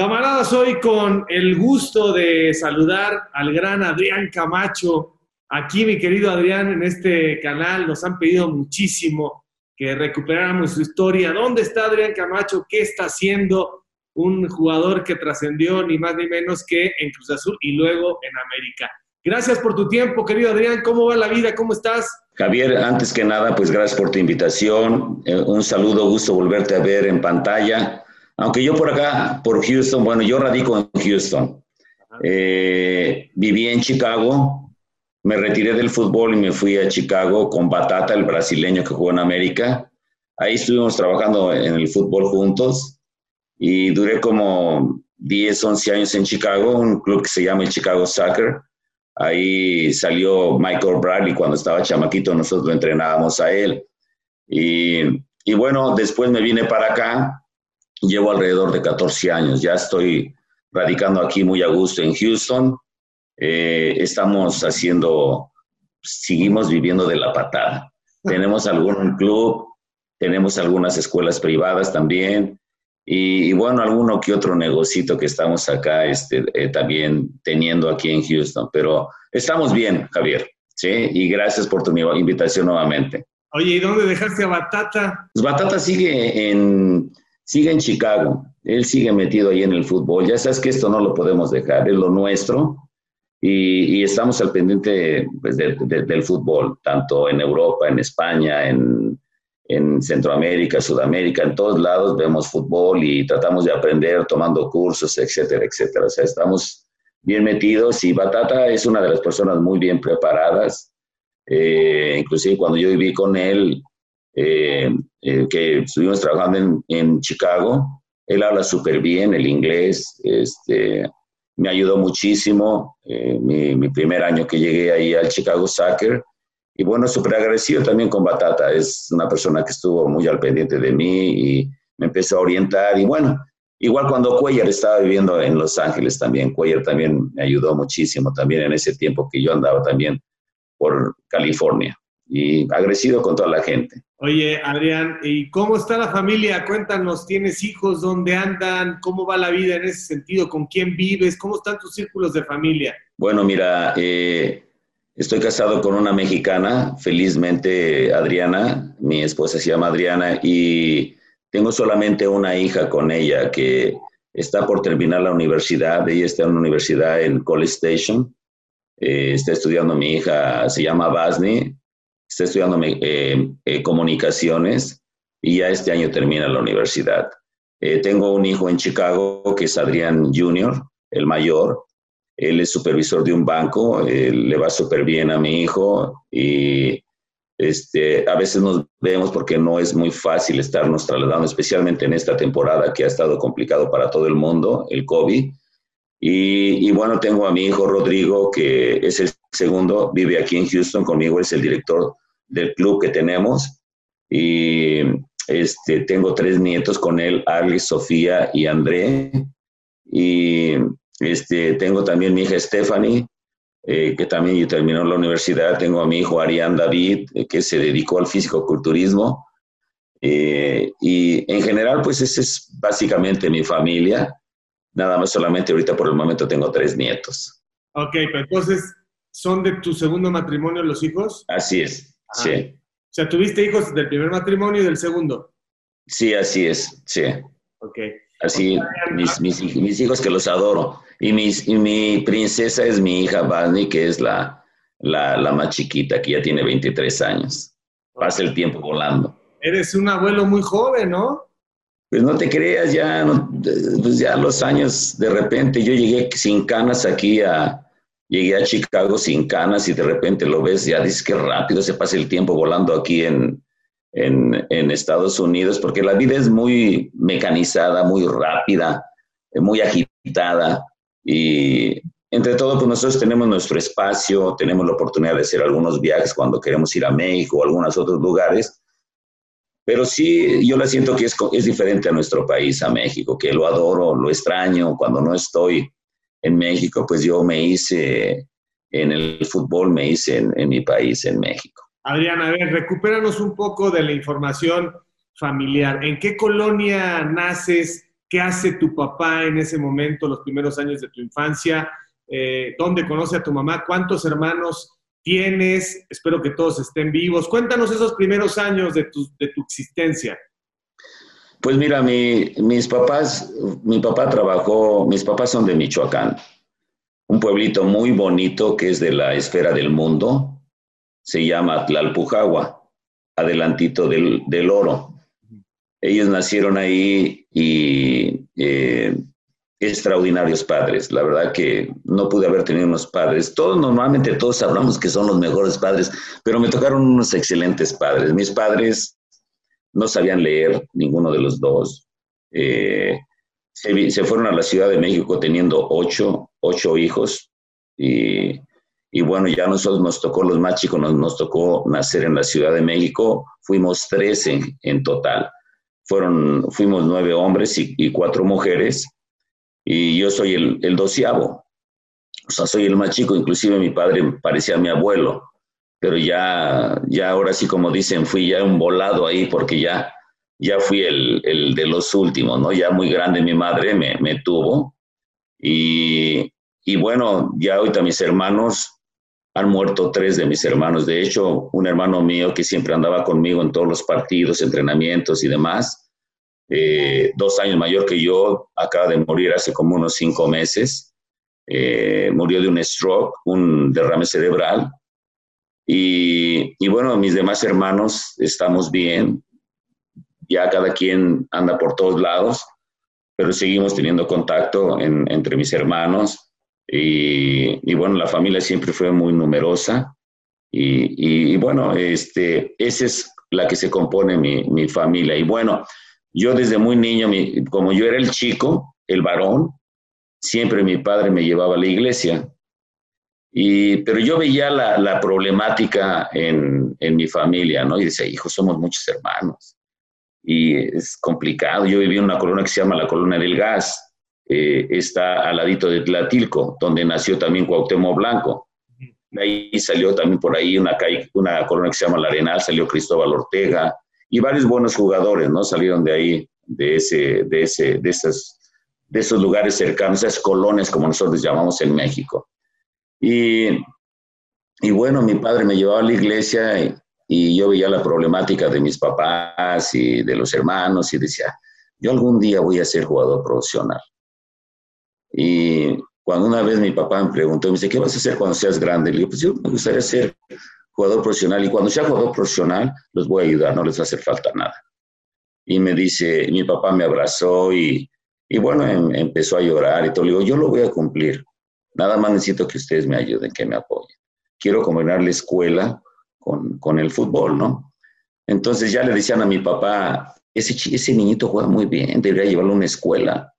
Camaradas, hoy con el gusto de saludar al gran Adrián Camacho. Aquí, mi querido Adrián, en este canal nos han pedido muchísimo que recuperáramos su historia. ¿Dónde está Adrián Camacho? ¿Qué está haciendo? Un jugador que trascendió ni más ni menos que en Cruz Azul y luego en América. Gracias por tu tiempo, querido Adrián. ¿Cómo va la vida? ¿Cómo estás? Javier, antes que nada, pues gracias por tu invitación. Eh, un saludo, gusto volverte a ver en pantalla. Aunque yo por acá, por Houston, bueno, yo radico en Houston. Eh, viví en Chicago, me retiré del fútbol y me fui a Chicago con Batata, el brasileño que jugó en América. Ahí estuvimos trabajando en el fútbol juntos y duré como 10, 11 años en Chicago, un club que se llama el Chicago Soccer. Ahí salió Michael Bradley cuando estaba chamaquito, nosotros lo entrenábamos a él. Y, y bueno, después me vine para acá Llevo alrededor de 14 años, ya estoy radicando aquí muy a gusto en Houston. Eh, estamos haciendo, seguimos viviendo de la patada. Tenemos algún club, tenemos algunas escuelas privadas también y, bueno, alguno que otro negocito que estamos acá este, eh, también teniendo aquí en Houston. Pero estamos bien, Javier, ¿sí? Y gracias por tu invitación nuevamente. Oye, ¿y dónde dejaste a Batata? Pues Batata sigue en, sigue en Chicago, él sigue metido ahí en el fútbol. Ya sabes que esto no lo podemos dejar, es lo nuestro y, estamos al pendiente pues, del fútbol, tanto en Europa, en España, en, en Centroamérica, Sudamérica, en todos lados vemos fútbol y tratamos de aprender tomando cursos, etcétera, etcétera. O sea, estamos bien metidos y Batata es una de las personas muy bien preparadas. Eh, inclusive cuando yo viví con él, eh, eh, que estuvimos trabajando en, Chicago. Él habla súper bien el inglés, este, me ayudó muchísimo eh, mi, primer año que llegué ahí al Chicago Soccer. Y bueno, súper agradecido también con Batata, es una persona que estuvo muy al pendiente de mí y me empezó a orientar. Y bueno, igual cuando Cuellar estaba viviendo en Los Ángeles también, Cuellar también me ayudó muchísimo también en ese tiempo que yo andaba también por California. Y agradecido con toda la gente. Oye, Adrián, ¿y cómo está la familia? Cuéntanos, ¿tienes hijos? ¿Dónde andan? ¿Cómo va la vida en ese sentido? ¿Con quién vives? ¿Cómo están tus círculos de familia? Bueno, mira, eh, estoy casado con una mexicana, felizmente Adriana, mi esposa se llama Adriana, y tengo solamente una hija con ella que está por terminar la universidad, ella está en la universidad en College Station, eh, está estudiando mi hija, se llama Basni, está estudiando eh, eh, comunicaciones y ya este año termina la universidad. Eh, tengo un hijo en Chicago que es Adrián Jr., el mayor. Él es supervisor de un banco, le va súper bien a mi hijo y este, a veces nos vemos porque no es muy fácil estarnos trasladando, especialmente en esta temporada que ha estado complicado para todo el mundo, el COVID. Y, y, bueno, tengo a mi hijo Rodrigo, que es el segundo, vive aquí en Houston conmigo, es el director del club que tenemos. Y este, tengo tres nietos con él, Alex, Sofía y André. Y este, tengo también mi hija Stephanie, eh, que también terminó la universidad. Tengo a mi hijo Arián David, eh, que se dedicó al físico-culturismo. Eh, y en general, pues esa es básicamente mi familia. Nada más solamente ahorita por el momento tengo tres nietos. Ok, pero entonces, ¿son de tu segundo matrimonio los hijos? Así es. Sí. O sea, ¿tuviste hijos del primer matrimonio y del segundo? Sí, así es, sí. Ok. Así, mis, mis, mis, hijos que los adoro. Y, mis, y mi princesa es mi hija Barney, que es la, la, la, más chiquita, que ya tiene 23 años. Pasa el tiempo volando. Eres un abuelo muy joven, ¿no? Pues no te creas, ya, pues ya los años, de repente, yo llegué sin canas aquí a, llegué a Chicago sin canas y de repente lo ves, ya dices que rápido se pasa el tiempo volando aquí en, en, Estados Unidos, porque la vida es muy mecanizada, muy rápida, muy agitada y entre todo, pues nosotros tenemos nuestro espacio, tenemos la oportunidad de hacer algunos viajes cuando queremos ir a México o algunos otros lugares, pero sí, yo la siento que es, es diferente a nuestro país, a México, que lo adoro, lo extraño cuando no estoy en México, pues yo me hice en el fútbol, me hice en, mi país, en México. Adrián, a ver, recupéranos un poco de la información familiar. ¿En qué colonia naces? ¿Qué hace tu papá en ese momento, los primeros años de tu infancia? Eh, ¿Dónde conoce a tu mamá? ¿Cuántos hermanos tienes? Espero que todos estén vivos. Cuéntanos esos primeros años de tu, de tu existencia. Pues mira, mis papás, mi papá trabajó, mis papás son de Michoacán, un pueblito muy bonito que es de la esfera del mundo, se llama Tlalpujagua, adelantito del, del oro. Ellos nacieron ahí y eh, extraordinarios padres. La verdad que no pude haber tenido unos padres. Todos, normalmente todos hablamos que son los mejores padres, pero me tocaron unos excelentes padres. Mis padres no sabían leer ninguno de los dos. Eh, se, fueron a la Ciudad de México teniendo ocho, ocho hijos y, bueno, ya nosotros nos tocó, los más chicos nos, nos, tocó nacer en la Ciudad de México, fuimos trece en, total. Fueron, fuimos nueve hombres y, cuatro mujeres y yo soy el, el doceavo. O sea, soy el más chico, inclusive mi padre parecía mi abuelo pero ya, ya ahora sí como dicen, fui ya un volado ahí porque ya, ya fui el, el de los últimos, ¿no? Ya muy grande mi madre me, me tuvo y, y, bueno, ya ahorita mis hermanos han muerto tres de mis hermanos. De hecho, un hermano mío que siempre andaba conmigo en todos los partidos, entrenamientos y demás, eh, dos años mayor que yo, acaba de morir hace como unos cinco meses. Eh, murió de un stroke, un derrame cerebral. Y, bueno, mis demás hermanos estamos bien, ya cada quien anda por todos lados, pero seguimos teniendo contacto entre mis hermanos. Y, bueno, la familia siempre fue muy numerosa. Y, bueno, este, esa es la que se compone mi, mi familia. Y bueno, yo desde muy niño, como yo era el chico, el varón, siempre mi padre me llevaba a la iglesia. Y, pero yo veía la, la problemática en, en, mi familia, ¿no? Y decía, hijo, somos muchos hermanos. Y es complicado. Yo vivía en una colonia que se llama la Colonia del Gas. Eh, está al ladito de Tlatilco, donde nació también Cuauhtémoc Blanco. De ahí salió también por ahí una, una colonia que se llama La Arenal, salió Cristóbal Ortega y varios buenos jugadores, ¿no? Salieron de ahí, de, ese, de, ese, de, esas, de esos lugares cercanos, esas colonias como nosotros llamamos en México. Y, y bueno, mi padre me llevaba a la iglesia y, yo veía la problemática de mis papás y de los hermanos y decía, yo algún día voy a ser jugador profesional. Y cuando una vez mi papá me preguntó, me dice, ¿qué vas a hacer cuando seas grande? Le digo, pues yo me gustaría ser jugador profesional y cuando sea jugador profesional los voy a ayudar, no les va a hacer falta nada. Y me dice, mi papá me abrazó y, y bueno, em, empezó a llorar y todo. Le digo, yo lo voy a cumplir. Nada más necesito que ustedes me ayuden, que me apoyen. Quiero combinar la escuela con, con el fútbol, ¿no? Entonces ya le decían a mi papá, ese, ese niñito juega muy bien, debería llevarlo a una escuela.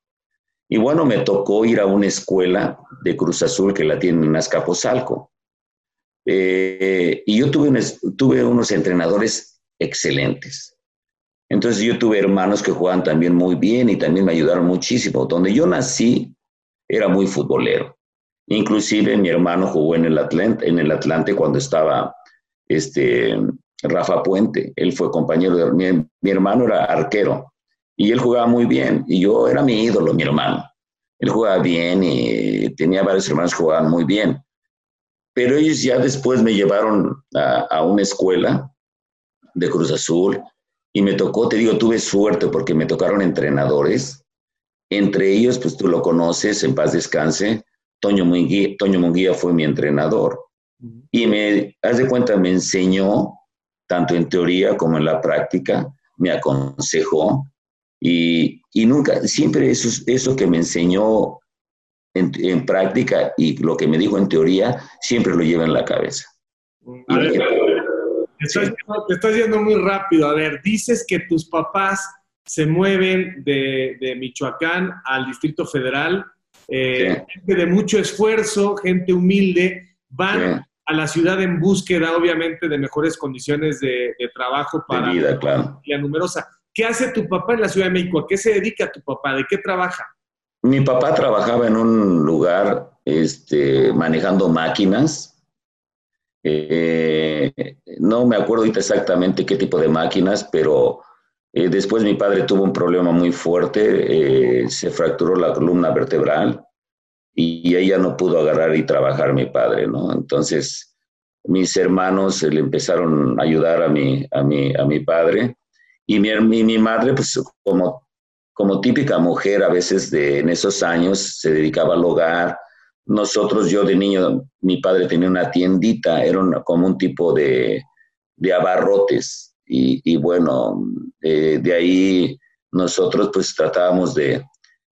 Y bueno, me tocó ir a una escuela de Cruz Azul que la tiene en Azcapotzalco. Eh, y yo tuve, tuve unos entrenadores excelentes. Entonces yo tuve hermanos que jugaban también muy bien y también me ayudaron muchísimo. Donde yo nací era muy futbolero. Inclusive mi hermano jugó en el Atlante, en el Atlante cuando estaba este, Rafa Puente. Él fue compañero de mi, mi hermano era arquero y él jugaba muy bien y yo era mi ídolo, mi hermano. Él jugaba bien y tenía varios hermanos que jugaban muy bien. Pero ellos ya después me llevaron a, a una escuela de Cruz Azul y me tocó, te digo, tuve suerte porque me tocaron entrenadores. Entre ellos, pues tú lo conoces, en paz descanse, Toño Munguía, Toño Munguía fue mi entrenador. Y me, haz de cuenta, me enseñó, tanto en teoría como en la práctica, me aconsejó. Y, y nunca, siempre eso, eso que me enseñó en, en, práctica y lo que me dijo en teoría, siempre lo lleva en la cabeza. A ver, te, estás, sí. te estás yendo muy rápido. A ver, dices que tus papás se mueven de, de Michoacán al Distrito Federal eh, sí. gente de mucho esfuerzo, gente humilde, van sí. a la ciudad en búsqueda, obviamente, de mejores condiciones de, de trabajo para de vida, claro. la numerosa. ¿Qué hace tu papá en la Ciudad de México? ¿A qué se dedica tu papá? ¿De qué trabaja? Mi papá trabajaba en un lugar este, manejando máquinas. Eh, no me acuerdo ahorita exactamente qué tipo de máquinas, pero Eh, después mi padre tuvo un problema muy fuerte, eh, se fracturó la columna vertebral y, ella no pudo agarrar y trabajar mi padre, ¿no? Entonces mis hermanos le empezaron a ayudar a mi, a mi, a mi padre y mi, mi madre, pues como, como típica mujer a veces de, en esos años, se dedicaba al hogar. Nosotros, yo de niño, mi padre tenía una tiendita, era como un tipo de, de abarrotes, y, bueno, eh, de ahí nosotros pues tratábamos de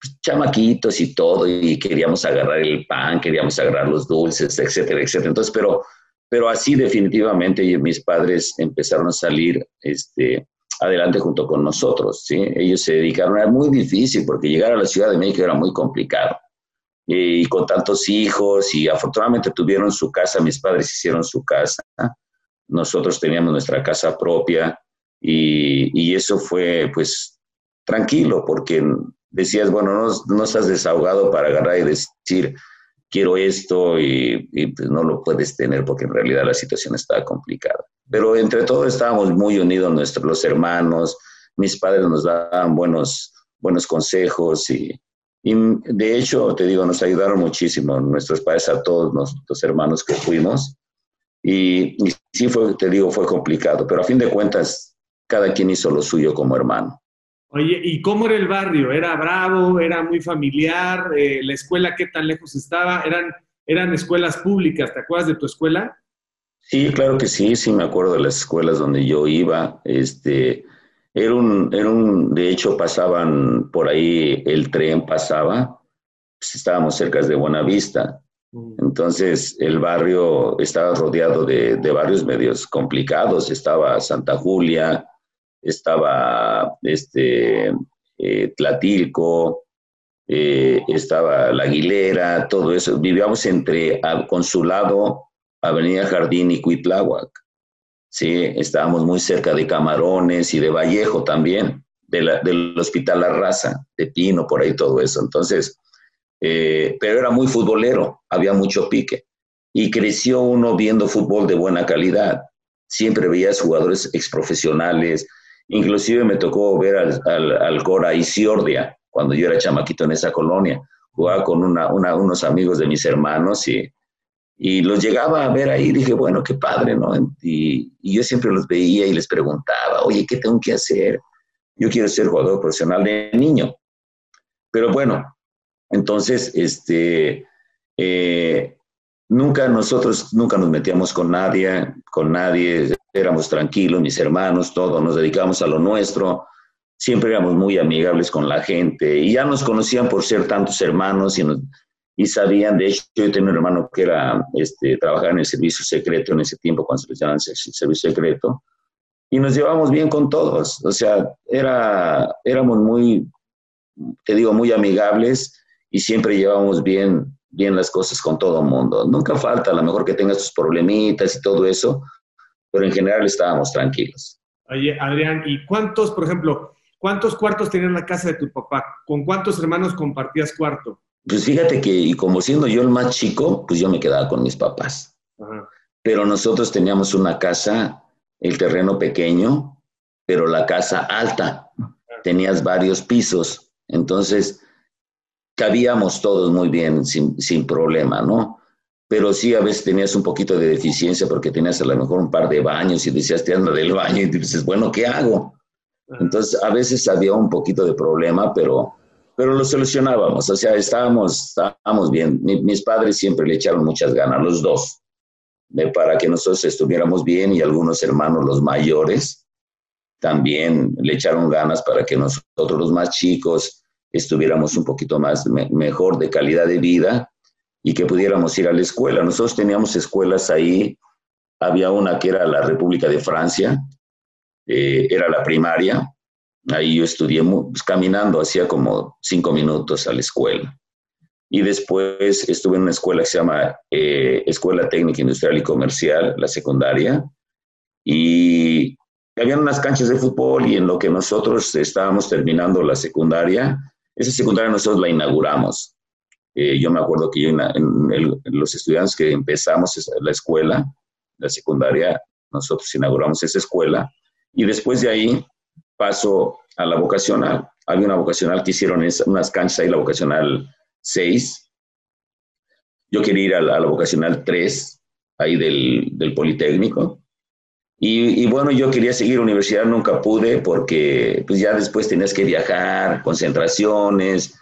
pues, chamaquitos y todo, y queríamos agarrar el pan, queríamos agarrar los dulces, etcétera, etcétera. Entonces, pero, pero así definitivamente mis padres empezaron a salir este, adelante junto con nosotros, ¿sí? Ellos se dedicaron, era muy difícil porque llegar a la Ciudad de México era muy complicado. Y con tantos hijos, y afortunadamente tuvieron su casa, mis padres hicieron su casa, nosotros teníamos nuestra casa propia y, eso fue pues tranquilo porque decías, bueno, no, no, estás desahogado para agarrar y decir, quiero esto y, pues no lo puedes tener porque en realidad la situación está complicada. Pero entre todos estábamos muy unidos, nuestros, los hermanos, mis padres nos daban buenos, buenos consejos y, y de hecho, te digo, nos ayudaron muchísimo nuestros padres a todos nuestros hermanos que fuimos y, sí fue, te digo, fue complicado, pero a fin de cuentas, cada quien hizo lo suyo como hermano. Oye, ¿y cómo era el barrio? ¿Era bravo? ¿Era muy familiar? Eh, ¿La escuela qué tan lejos estaba? ¿Eran, ¿Eran escuelas públicas? ¿Te acuerdas de tu escuela? Sí, claro que sí, sí me acuerdo de las escuelas donde yo iba. Este, era un, era un, de hecho pasaban por ahí, el tren pasaba, pues estábamos cerca de Buenavista. Entonces, el barrio estaba rodeado de, barrios medios complicados. Estaba Santa Julia, estaba este, eh, Tlatilco, eh, estaba La Aguilera, todo eso. Vivíamos entre Consulado, Avenida Jardín y Cuitláhuac. Sí, estábamos muy cerca de Camarones y de Vallejo también, del Hospital La Raza, de Pino, por ahí todo eso. Entonces, eh, pero era muy futbolero, había mucho pique. Y creció uno viendo fútbol de buena calidad. Siempre veías jugadores exprofesionales, inclusive me tocó ver al, al, al Cora Isiordia cuando yo era chamaquito en esa colonia. Jugaba con una, unos amigos de mis hermanos y, y los llegaba a ver ahí. Dije, bueno, qué padre, ¿no? Y, y, yo siempre los veía y les preguntaba, oye, ¿qué tengo que hacer? Yo quiero ser jugador profesional de niño. Pero bueno, entonces, este, eh, nunca nosotros, nunca nos metíamos con nadie, con nadie, éramos tranquilos, mis hermanos, todos, nos dedicábamos a lo nuestro, siempre éramos muy amigables con la gente y ya nos conocían por ser tantos hermanos y, y sabían, de hecho, yo tenía un hermano que era, este, trabajaba en el servicio secreto en ese tiempo, cuando se le llamaban servicio secreto, y nos llevábamos bien con todos, o sea, era, éramos muy, te digo, muy amigables y siempre llevamos bien, bien las cosas con todo el mundo. Nunca falta, a lo mejor que tengas tus problemitas y todo eso, pero en general estábamos tranquilos. Oye, Adrián, ¿y cuántos, por ejemplo, cuántos cuartos tenías en la casa de tu papá? ¿Con cuántos hermanos compartías cuarto? Pues fíjate que, y como siendo yo el más chico, pues yo me quedaba con mis papás. Pero nosotros teníamos una casa, el terreno pequeño, pero la casa alta. Tenías varios pisos. Entonces, cabíamos todos muy bien, sin, sin, problema, ¿no? Pero sí, a veces tenías un poquito de deficiencia porque tenías a lo mejor un par de baños y decías, te anda del baño y dices, bueno, ¿qué hago? Entonces, a veces había un poquito de problema, pero, pero lo solucionábamos, o sea, estábamos, estábamos bien. mis padres siempre le echaron muchas ganas, los dos, para que nosotros estuviéramos bien y algunos hermanos, los mayores, también le echaron ganas para que nosotros, los más chicos, estuviéramos un poquito más mejor de calidad de vida y que pudiéramos ir a la escuela. Nosotros teníamos escuelas ahí, había una que era la República de Francia, eh, era la primaria, ahí yo estudié pues, caminando, hacía como cinco minutos a la escuela. Y después estuve en una escuela que se llama eh, Escuela Técnica Industrial y Comercial, la secundaria, y había unas canchas de fútbol y en lo que nosotros estábamos terminando la secundaria, esa secundaria nosotros la inauguramos. Eh, yo me acuerdo que yo en, los estudiantes que empezamos la escuela, la secundaria, nosotros inauguramos esa escuela y después de ahí paso a la vocacional. Había una vocacional que hicieron unas canchas ahí, la vocacional 6. Yo quería ir a la, vocacional 3, ahí del, del Politécnico. Y, y, bueno, yo quería seguir universidad, nunca pude porque pues ya después tenías que viajar, concentraciones,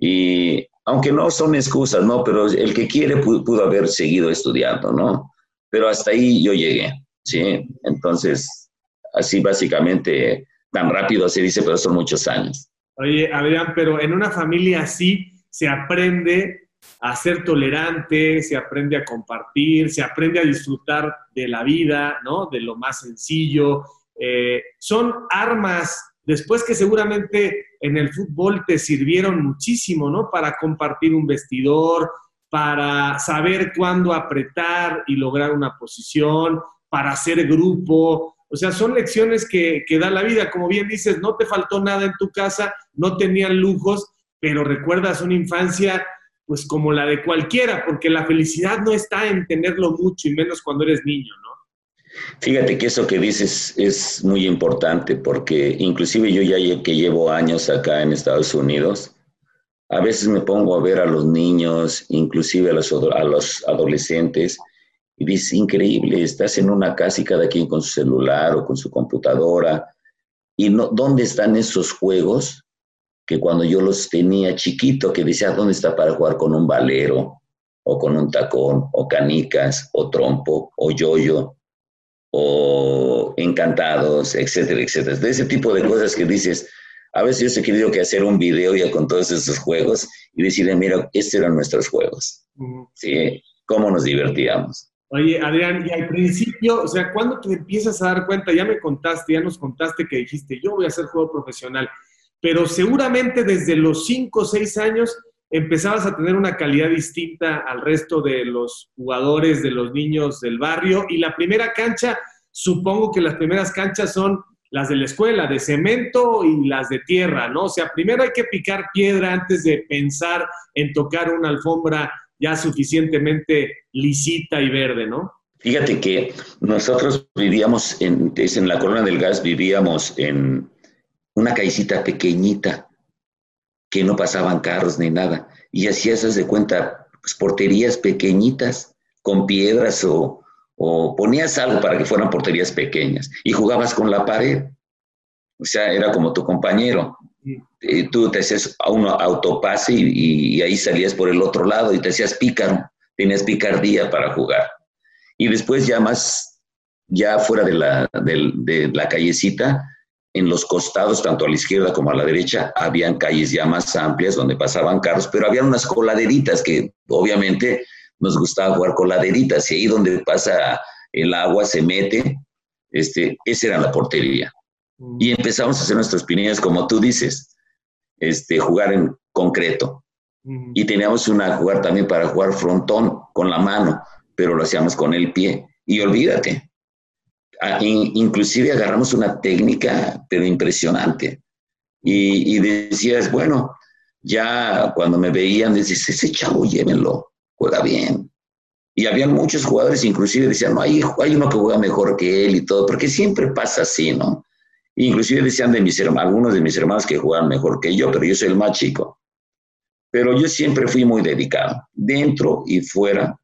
y aunque no son excusas, ¿no? Pero el que quiere pudo, haber seguido estudiando, ¿no? Pero hasta ahí yo llegué, ¿sí? Entonces, así básicamente, tan rápido se dice, pero son muchos años. Oye, Adrián, pero en una familia así se aprende a ser tolerante, se aprende a compartir, se aprende a disfrutar de la vida, ¿no? De lo más sencillo. Eh, son armas después que seguramente en el fútbol te sirvieron muchísimo, ¿no? Para compartir un vestidor, para saber cuándo apretar y lograr una posición, para hacer grupo. O sea, son lecciones que, que da la vida. Como bien dices, no te faltó nada en tu casa, no tenían lujos, pero recuerdas una infancia pues como la de cualquiera, porque la felicidad no está en tenerlo mucho y menos cuando eres niño, ¿no? Fíjate que eso que dices es muy importante porque inclusive yo ya que llevo años acá en Estados Unidos, a veces me pongo a ver a los niños, inclusive a los, adolescentes, y dices, increíble, estás en una casa y cada quien con su celular o con su computadora, y no, ¿dónde están esos juegos que cuando yo los tenía chiquito, que decía, ¿dónde está para jugar con un valero, o con un tacón, o canicas, o trompo, o yoyo? o encantados, etcétera, etcétera. De ese tipo de cosas que dices, a veces yo he querido que hacer un video ya con todos esos juegos y decirle, mira, estos eran nuestros juegos. ¿Sí? ¿Cómo nos divertíamos? Oye, Adrián, y al principio, o sea, ¿cuándo te empiezas a dar cuenta? Ya me contaste, ya nos contaste que dijiste, yo voy a hacer juego profesional, pero seguramente desde los 5 o 6 años empezabas a tener una calidad distinta al resto de los jugadores, de los niños del barrio. Y la primera cancha, supongo que las primeras canchas son las de la escuela, de cemento y las de tierra, ¿no? O sea, primero hay que picar piedra antes de pensar en tocar una alfombra ya suficientemente lisita y verde, ¿no? Fíjate que nosotros vivíamos en, en la Corona del Gas, vivíamos en una callecita pequeñita, que no pasaban carros ni nada. Y haces de cuenta, pues, porterías pequeñitas con piedras o, o ponías algo para que fueran porterías pequeñas y jugabas con la pared. O sea, era como tu compañero. Tú te hacías a uno autopase y, y, ahí salías por el otro lado y te hacías pícaro, tenías picardía para jugar. Y después ya más, ya fuera de la, de, de la callecita, en los costados, tanto a la izquierda como a la derecha, habían calles ya más amplias donde pasaban carros, pero había unas coladeritas que obviamente nos gustaba jugar coladeritas y ahí donde pasa el agua se mete, este, esa era la portería. Y empezamos a hacer nuestras pinillas, como tú dices, este, jugar en concreto. Y teníamos una jugar también para jugar frontón con la mano, pero lo hacíamos con el pie. Y olvídate, inclusive agarramos una técnica, pero impresionante. Y, decías, bueno, ya cuando me veían, decías, ese chavo llévenlo, juega bien. Y habían muchos jugadores, inclusive decían, no, hay, hay uno que juega mejor que él y todo, porque siempre pasa así, ¿no? Inclusive decían de mis hermanos, algunos de mis hermanos que juegan mejor que yo, pero yo soy el más chico. Pero yo siempre fui muy dedicado. Dentro y fuera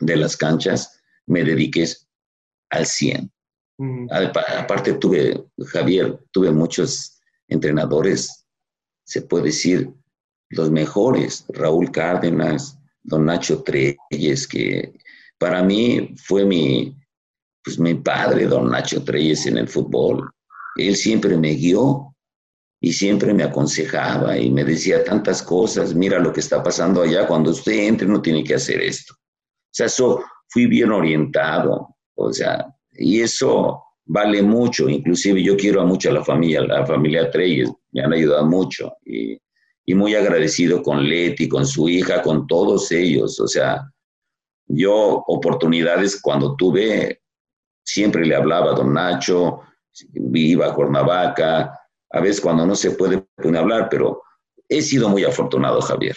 de las canchas me dediqué al 100. Aparte tuve, Javier, tuve muchos entrenadores, se puede decir, los mejores, Raúl Cárdenas, don Nacho Treyes, que para mí fue mi, pues mi padre, don Nacho Treyes, en el fútbol. Él siempre me guió y siempre me aconsejaba y me decía tantas cosas, mira lo que está pasando allá, cuando usted entre no tiene que hacer esto. O sea, eso fui bien orientado, o sea, y eso vale mucho, inclusive yo quiero a mucho a la familia, la familia Treyes, me han ayudado mucho y, muy agradecido con Leti, con su hija, con todos ellos, o sea, yo oportunidades cuando tuve, siempre le hablaba a don Nacho, iba a Cuernavaca, a veces cuando no se puede hablar, pero he sido muy afortunado, Javier.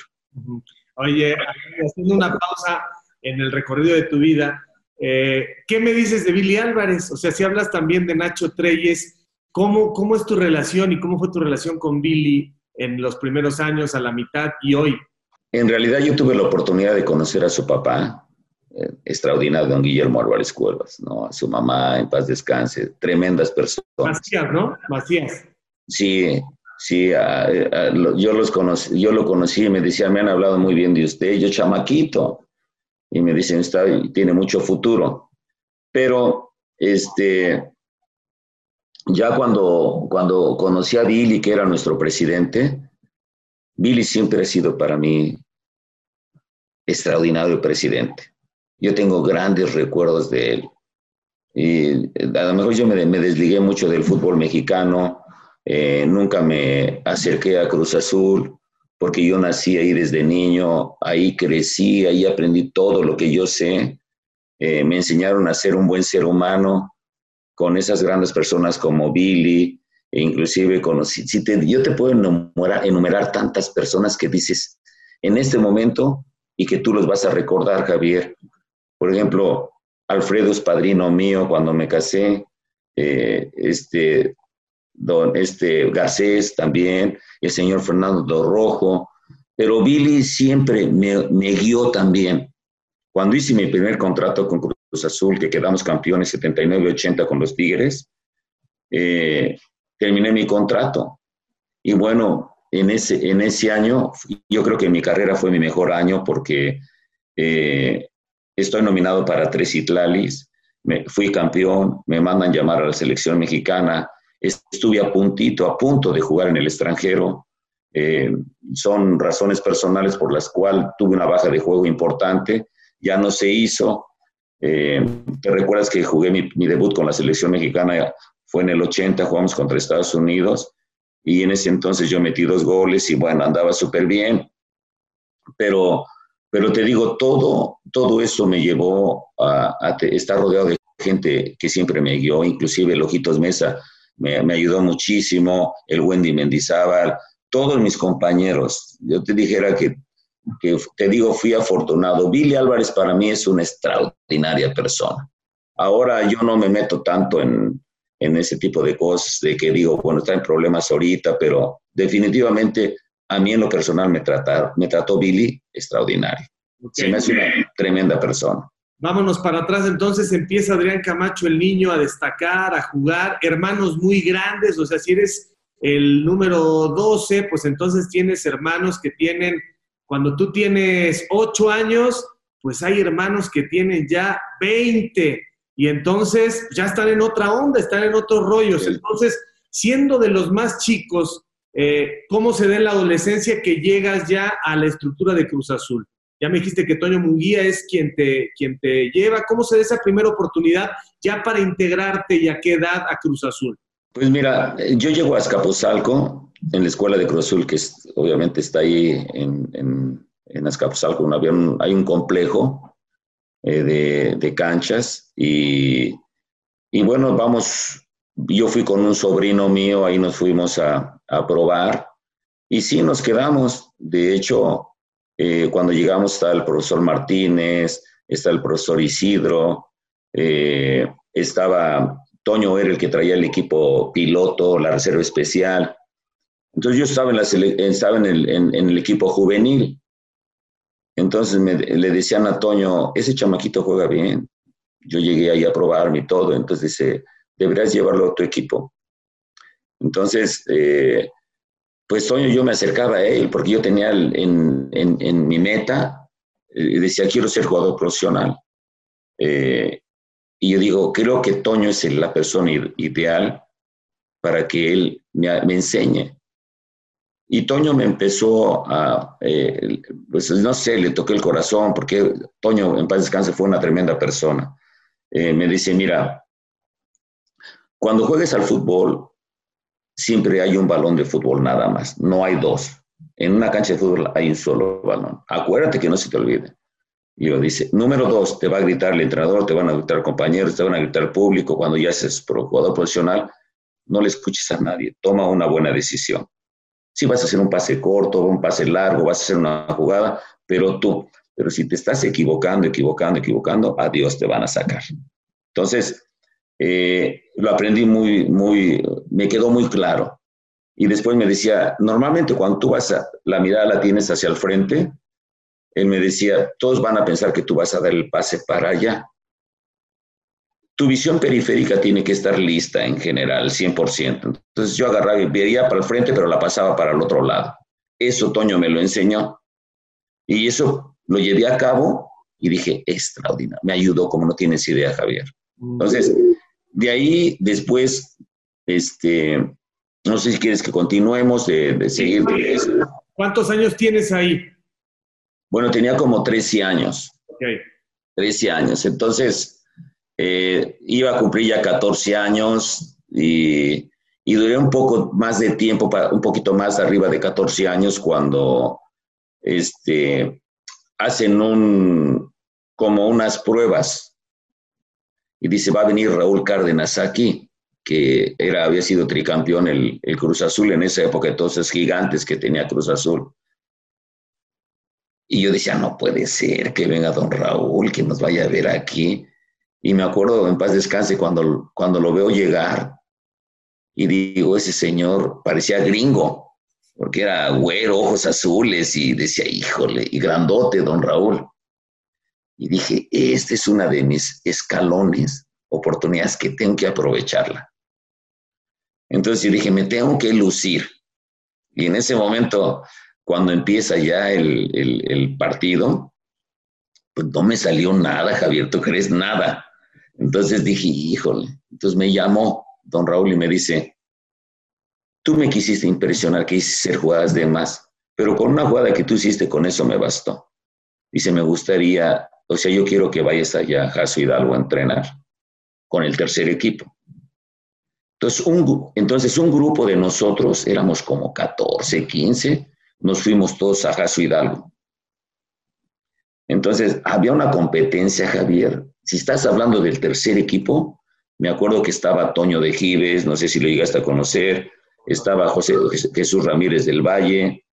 Oye, haciendo una pausa en el recorrido de tu vida, eh, ¿Qué me dices de Billy Álvarez? O sea, si hablas también de Nacho Treyes, ¿cómo, ¿cómo es tu relación y cómo fue tu relación con Billy en los primeros años, a la mitad y hoy? En realidad yo tuve la oportunidad de conocer a su papá, eh, extraordinario, don Guillermo Álvarez Cuevas, ¿no? A su mamá, en paz descanse, tremendas personas. Macías, ¿no? Macías. Sí, sí, yo, los conocí, yo lo conocí y me decía, me han hablado muy bien de usted, yo chamaquito, y me dicen, está, tiene mucho futuro. Pero, este, ya cuando, cuando conocí a Billy, que era nuestro presidente, Billy siempre ha sido para mí extraordinario presidente. Yo tengo grandes recuerdos de él. Y a lo mejor yo me, me desligué mucho del fútbol mexicano, eh, nunca me acerqué a Cruz Azul, porque yo nací ahí desde niño, ahí crecí, ahí aprendí todo lo que yo sé. Eh, me enseñaron a ser un buen ser humano con esas grandes personas como Billy, e inclusive conocí, si te, yo te puedo enumerar, enumerar tantas personas que dices en este momento y que tú los vas a recordar, Javier. Por ejemplo, Alfredo es padrino mío cuando me casé, eh, este, don, este Garcés también, el señor Fernando Rojo, pero Billy siempre me, me, guió también. Cuando hice mi primer contrato con Cruz Azul, que quedamos campeones 79-80 con los Tigres, eh, terminé mi contrato. Y bueno, en ese, en ese año, yo creo que mi carrera fue mi mejor año porque eh, estoy nominado para tres Itlalis, me, fui campeón, me mandan llamar a la selección mexicana, estuve a puntito, a punto de jugar en el extranjero. Eh, son razones personales por las cuales tuve una baja de juego importante, ya no se hizo. Eh, ¿Te recuerdas que jugué mi, mi, debut con la selección mexicana? Fue en el 80, jugamos contra Estados Unidos y en ese entonces yo metí dos goles y bueno, andaba súper bien. Pero, pero te digo, todo, todo eso me llevó a, a, estar rodeado de gente que siempre me guió, inclusive el Ojitos Mesa me, me ayudó muchísimo, el Wendy Mendizábal, todos mis compañeros. Yo te dijera que, que, te digo, fui afortunado. Billy Álvarez para mí es una extraordinaria persona. Ahora yo no me meto tanto en, en ese tipo de cosas, de que digo, bueno, está en problemas ahorita, pero definitivamente a mí en lo personal me, me trató Billy extraordinario. Okay. Se me hace una tremenda persona. Vámonos para atrás, entonces empieza Adrián Camacho, el niño, a destacar, a jugar, hermanos muy grandes, o sea, si eres el número 12, pues entonces tienes hermanos que tienen, cuando tú tienes 8 años, pues hay hermanos que tienen ya 20 y entonces ya están en otra onda, están en otros rollos. Entonces, siendo de los más chicos, eh, ¿cómo se da en la adolescencia que llegas ya a la estructura de Cruz Azul? Ya me dijiste que Toño Munguía es quien te, quien te lleva. ¿Cómo se da esa primera oportunidad ya para integrarte y a qué edad a Cruz Azul? Pues mira, yo llego a Azcapotzalco, en la escuela de Cruz Azul, que es, obviamente está ahí en, en, en un hay un complejo eh, de, de, canchas y, y, bueno, vamos, yo fui con un sobrino mío, ahí nos fuimos a, a probar y sí, nos quedamos. De hecho, eh, cuando llegamos está el profesor Martínez, está el profesor Isidro, eh, estaba Toño era el que traía el equipo piloto, la reserva especial. Entonces yo estaba en, en, el, equipo juvenil. Entonces le decían a Toño, ese chamaquito juega bien. Yo llegué ahí a probarme y todo. Entonces dice, deberías llevarlo a tu equipo. Entonces, eh, pues Toño yo me acercaba a él porque yo tenía en, en, mi meta, eh, decía, quiero ser jugador profesional. Eh, y yo digo, creo que Toño es la persona ideal para que él me, me enseñe. Y Toño me empezó a, eh, pues no sé, le toqué el corazón, porque Toño, en paz descanse, fue una tremenda persona. Eh, me dice, mira, cuando juegues al fútbol, siempre hay un balón de fútbol nada más, no hay dos. En una cancha de fútbol hay un solo balón. Acuérdate que no se te olvide. Y lo dice, número dos, te va a gritar el entrenador, te van a gritar compañeros, te van a gritar público. Cuando ya seas jugador profesional, no le escuches a nadie, toma una buena decisión. Si vas a hacer un pase corto, un pase largo, vas a hacer una jugada, pero tú, pero si te estás equivocando, equivocando, equivocando, a Dios te van a sacar. Entonces, eh, lo aprendí muy, muy, me quedó muy claro. Y después me decía, normalmente cuando tú vas a, la mirada la tienes hacia el frente, él me decía, todos van a pensar que tú vas a dar el pase para allá. Tu visión periférica tiene que estar lista en general, 100%. Entonces yo agarraba y veía para el frente, pero la pasaba para el otro lado. Eso Toño me lo enseñó. Y eso lo llevé a cabo y dije, extraordinario. Me ayudó como no tienes idea, Javier. Entonces, de ahí después, este, no sé si quieres que continuemos de, seguir. ¿Cuántos años tienes ahí? Bueno, tenía como 13 años. Ok. 13 años. Entonces, eh, iba a cumplir ya 14 años y, y, duré un poco más de tiempo, un poquito más arriba de 14 años cuando este, hacen un, como unas pruebas y dice, va a venir Raúl Cárdenas aquí, que era, había sido tricampeón el, el Cruz Azul en esa época, entonces gigantes que tenía Cruz Azul. Y yo decía, no puede ser que venga don Raúl, que nos vaya a ver aquí. Y me acuerdo, en paz descanse, cuando, cuando lo veo llegar y digo, ese señor parecía gringo, porque era güero, ojos azules, y decía, híjole, y grandote, don Raúl. Y dije, esta es una de mis escalones, oportunidades que tengo que aprovecharla. Entonces yo dije, me tengo que lucir. Y en ese momento, cuando empieza ya el, partido, pues no me salió nada, Javier, ¿tú crees? Nada. Entonces dije, híjole. Entonces me llamó don Raúl y me dice, tú me quisiste impresionar, que hice hacer jugadas de más, pero con una jugada que tú hiciste, con eso me bastó. Dice, me gustaría, o sea, yo quiero que vayas allá a Jaso Hidalgo a entrenar con el tercer equipo. Entonces un, entonces, un grupo de nosotros, éramos como 14, 15, nos fuimos todos a Jaso Hidalgo. Entonces, había una competencia, Javier. Si estás hablando del tercer equipo, me acuerdo que estaba Toño de Gives, no sé si lo llegaste a conocer, estaba José Jesús Ramírez del Valle,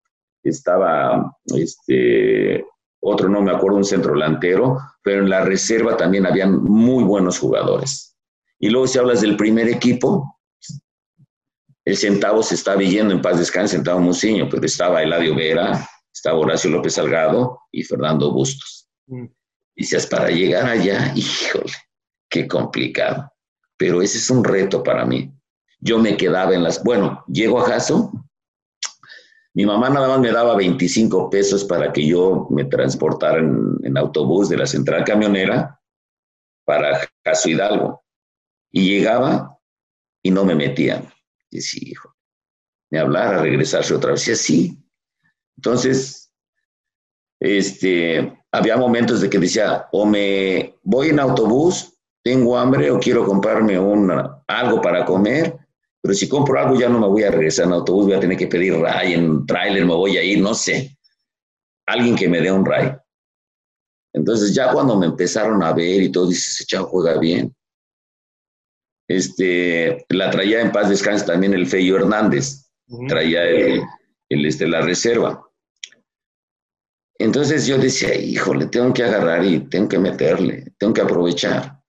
estaba este, otro, no me acuerdo, un centro delantero, pero en la reserva también habían muy buenos jugadores. Y luego si hablas del primer equipo, el centavo se estaba yendo en paz descanse, centavo Muciño, pero estaba Eladio Vera, estaba Horacio López Salgado y Fernando Bustos. Mm. Dices, para llegar allá, híjole, qué complicado. Pero ese es un reto para mí. Yo me quedaba en las, bueno, llego a Jaso, mi mamá nada más me daba 25 pesos para que yo me transportara en, autobús de la central camionera para Jaso Hidalgo. Y llegaba y no me metían. Decía, hijo, me hablara, a regresarse otra vez. Y así. Entonces, este, había momentos de que decía, o me voy en autobús, tengo hambre o quiero comprarme algo para comer, pero si compro algo ya no me voy a regresar en autobús, voy a tener que pedir ray, en trailer me voy a ir, no sé. Alguien que me dé un ray. Entonces ya cuando me empezaron a ver y todo, dices, ese chavo juega bien. Este, la traía en paz descanse también el Feyo Hernández, traía el, el, este, la reserva. Entonces yo decía, híjole, tengo que agarrar y tengo que meterle, tengo que aprovechar.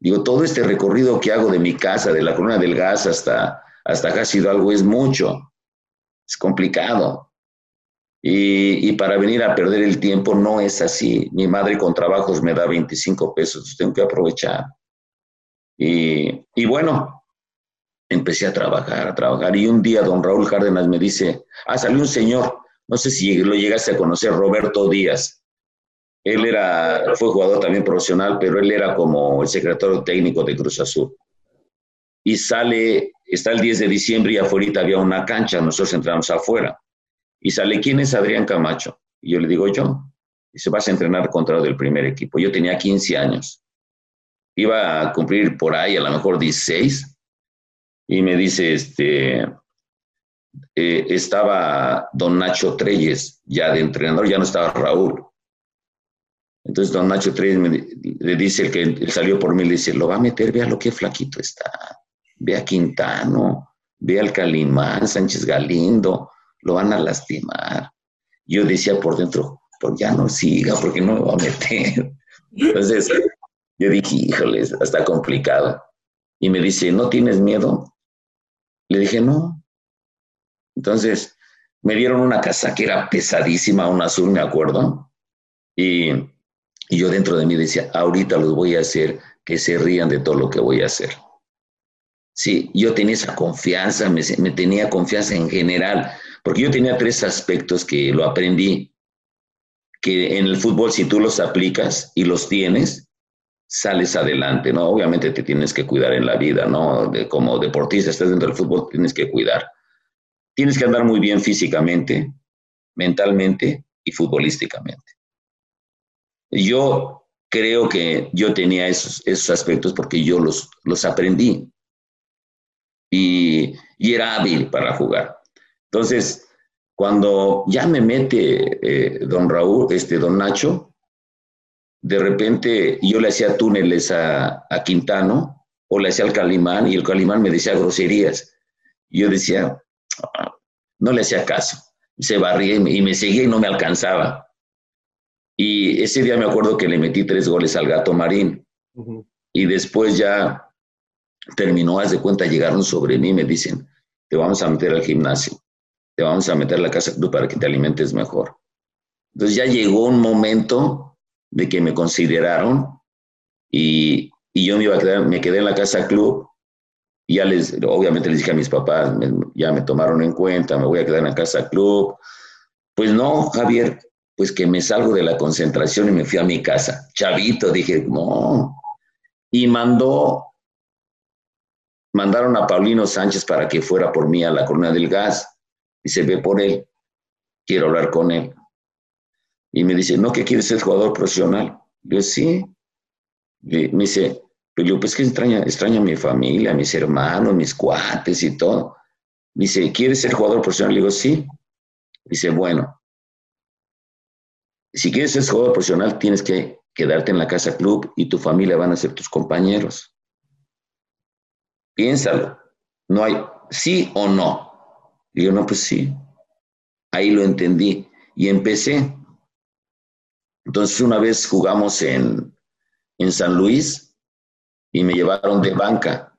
Digo, todo este recorrido que hago de mi casa, de la Corona del Gas hasta, hasta algo es mucho, es complicado. Y, y, para venir a perder el tiempo no es así. Mi madre con trabajos me da 25 pesos, tengo que aprovechar. Y, bueno, empecé a trabajar, a trabajar. Y un día don Raúl Cárdenas me dice, ah, salió un señor no sé si lo llegaste a conocer, Roberto Díaz. Él era, fue jugador también profesional, pero él era como el secretario técnico de Cruz Azul. Y sale, está el 10 de diciembre y afuera había una cancha, nosotros entramos afuera. Y sale, ¿quién es Adrián Camacho? Y yo le digo, yo. Y se vas a entrenar contra el primer equipo. Yo tenía 15 años. Iba a cumplir por ahí a lo mejor 16. Y me dice, este, eh, estaba don Nacho Treyes ya de entrenador, ya no estaba Raúl. Entonces don Nacho Treyes le dice, el que salió por mí, le dice, lo va a meter, vea lo que flaquito está, ve a Quintano, ve al Calimán, Sánchez Galindo, lo van a lastimar. Yo decía por dentro, pues ya no siga, porque no me va a meter. Entonces yo dije, híjole, está complicado. Y me dice, ¿no tienes miedo? Le dije, no. Entonces, me dieron una casa que era pesadísima, un azul, me acuerdo. Y, y yo dentro de mí decía, ahorita los voy a hacer que se rían de todo lo que voy a hacer. Sí, yo tenía esa confianza, me, tenía confianza en general, porque yo tenía tres aspectos que lo aprendí, que en el fútbol si tú los aplicas y los tienes, sales adelante, ¿no? Obviamente te tienes que cuidar en la vida, ¿no? De, como deportista, estás dentro del fútbol, tienes que cuidar. Tienes que andar muy bien físicamente, mentalmente y futbolísticamente. Yo creo que yo tenía esos, aspectos porque yo los, los aprendí y, y era hábil para jugar. Entonces, cuando ya me mete eh, don Raúl, este don Nacho, de repente yo le hacía túneles a, a, Quintano o le hacía al Calimán y el Calimán me decía groserías. Y yo decía, no le hacía caso. Se barría y me, y me seguía y no me alcanzaba. Y ese día me acuerdo que le metí tres goles al gato marín. Uh -huh. Y después ya terminó, haz de cuenta, llegaron sobre mí y me dicen, te vamos a meter al gimnasio, te vamos a meter a la casa club para que te alimentes mejor. Entonces ya llegó un momento de que me consideraron y, y yo me, iba a quedar, me quedé en la casa club ya les, obviamente les dije a mis papás, me, ya me tomaron en cuenta, me voy a quedar en la casa club. Pues no, Javier, pues que me salgo de la concentración y me fui a mi casa. Chavito, dije, no. Y mandó, mandaron a Paulino Sánchez para que fuera por mí a la Corona del Gas. Y se ve por él. Quiero hablar con él. Y me dice, ¿no que quieres ser jugador profesional? Yo, sí. Me dice, pero yo, pues que extraña, extraña a mi familia, mis hermanos, mis cuates y todo. Me dice, ¿quieres ser jugador profesional? Le digo, sí. Dice, bueno, si quieres ser jugador profesional, tienes que quedarte en la casa club y tu familia van a ser tus compañeros. Piénsalo. No hay sí o no. Yo, no, pues sí. Ahí lo entendí y empecé. Entonces, una vez jugamos en, en San Luis y me llevaron de banca.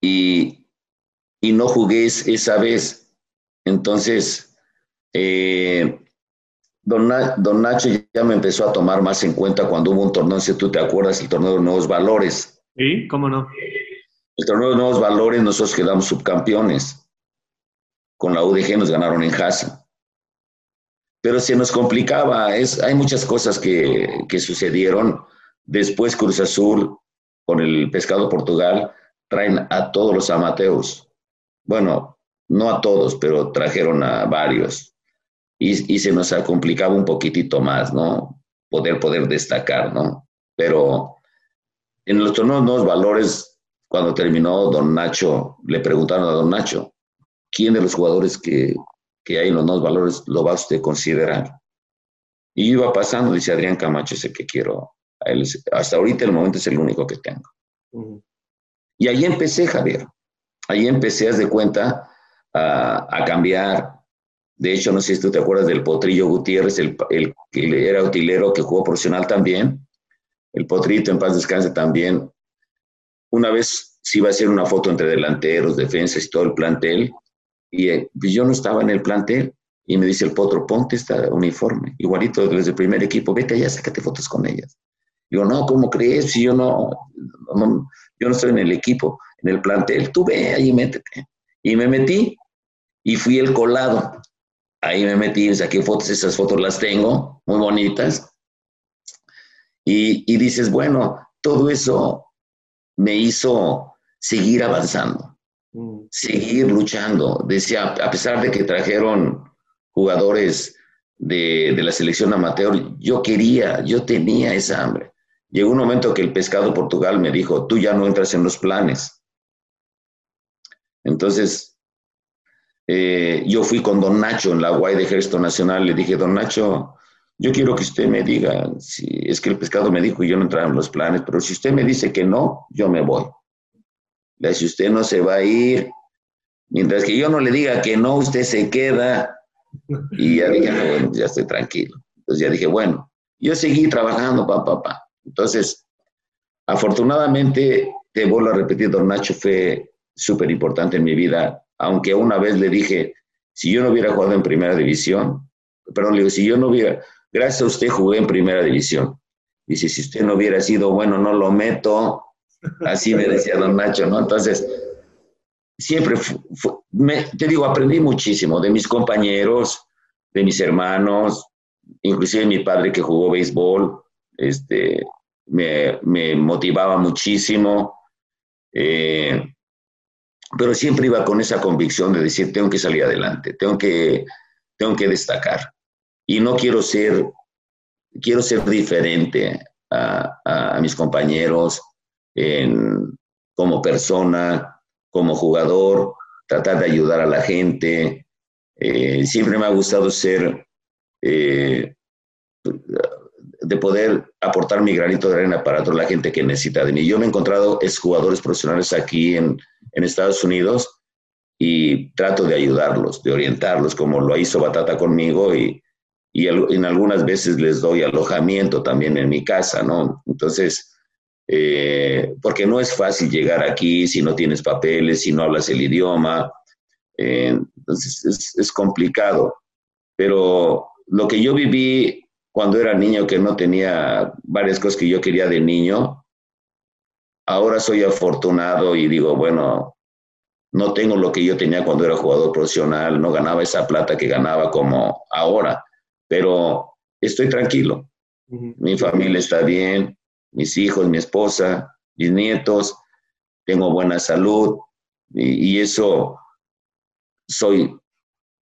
Y, y no jugué esa vez. Entonces, eh, Don, Na Don, Nacho ya me empezó a tomar más en cuenta cuando hubo un torneo, si tú te acuerdas, el torneo de Nuevos Valores. Sí, cómo no. El torneo de Nuevos Valores, nosotros quedamos subcampeones. Con la UDG nos ganaron en Haza. Pero se nos complicaba, es, hay muchas cosas que, que sucedieron. Después Cruz Azul, con el Pescado Portugal, traen a todos los amateos. Bueno, no a todos, pero trajeron a varios y, y, se nos ha complicado un poquitito más, ¿no? Poder, poder destacar, ¿no? Pero en los torneos nuevos valores, cuando terminó Don Nacho, le preguntaron a Don Nacho, ¿quién de los jugadores que, que hay en los nuevos valores lo va a usted considerar? Y iba pasando, dice Adrián Camacho, ese que quiero. Él, hasta ahorita el momento es el único que tengo. Uh -huh. Y ahí empecé, Javier. Ahí empecé, haz de cuenta, a, a cambiar, de hecho, no sé si tú te acuerdas del Potrillo Gutiérrez, el, el que era utilero que jugó profesional también. El Potrito, en paz descanse también. Una vez se iba a hacer una foto entre delanteros, defensas y todo el plantel. Y eh, pues yo no estaba en el plantel. Y me dice el Potro, ponte esta uniforme. Igualito desde el primer equipo, vete allá, sácate fotos con ellas. Digo, no, ¿cómo crees? Si yo no, yo no estoy en el equipo, en el plantel. Tú ve ahí, métete. Y me metí y fui el colado ahí me metí, saqué fotos, esas fotos las tengo, muy bonitas. Y, y, dices, bueno, todo eso me hizo seguir avanzando. Seguir luchando. Decía, a pesar de que trajeron jugadores de, de, la selección amateur, yo quería, yo tenía esa hambre. Llegó un momento que el pescado Portugal me dijo, tú ya no entras en los planes. Entonces, eh, yo fui con don Nacho en la Guay de Ejército Nacional, le dije, don Nacho, yo quiero que usted me diga, si es que el pescado me dijo y yo no entraba en los planes, pero si usted me dice que no, yo me voy. Le si usted no se va a ir, mientras que yo no le diga que no, usted se queda. Y ya dije, bueno, ya estoy tranquilo. Entonces ya dije, bueno, yo seguí trabajando, papá, papá. Entonces, afortunadamente, te vuelvo a repetir, don Nacho fue súper importante en mi vida, aunque una vez le dije, si yo no hubiera jugado en primera división, perdón, le digo, si yo no hubiera, gracias a usted jugué en primera división. Dice, si usted no hubiera sido bueno, no lo meto. Así me decía don Nacho, ¿no? Entonces, siempre, te digo, aprendí muchísimo de mis compañeros, de mis hermanos, inclusive mi padre que jugó béisbol, este, me, me motivaba muchísimo. Eh, pero siempre iba con esa convicción de decir, tengo que salir adelante, tengo que, tengo que destacar. Y no quiero ser, quiero ser diferente a, a mis compañeros en, como persona, como jugador, tratar de ayudar a la gente. Eh, siempre me ha gustado ser, eh, de poder aportar mi granito de arena para toda la gente que necesita de mí. Yo me he encontrado es jugadores profesionales aquí en, en Estados Unidos y trato de ayudarlos, de orientarlos, como lo hizo Batata conmigo y, y en algunas veces les doy alojamiento también en mi casa, ¿no? Entonces, eh, porque no es fácil llegar aquí si no tienes papeles, si no hablas el idioma, eh, entonces es, es, complicado. Pero lo que yo viví cuando era niño, que no tenía varias cosas que yo quería de niño, ahora soy afortunado y digo, bueno, no tengo lo que yo tenía cuando era jugador profesional, no ganaba esa plata que ganaba como ahora, pero estoy tranquilo. Mi familia está bien, mis hijos, mi esposa, mis nietos, tengo buena salud y, eso soy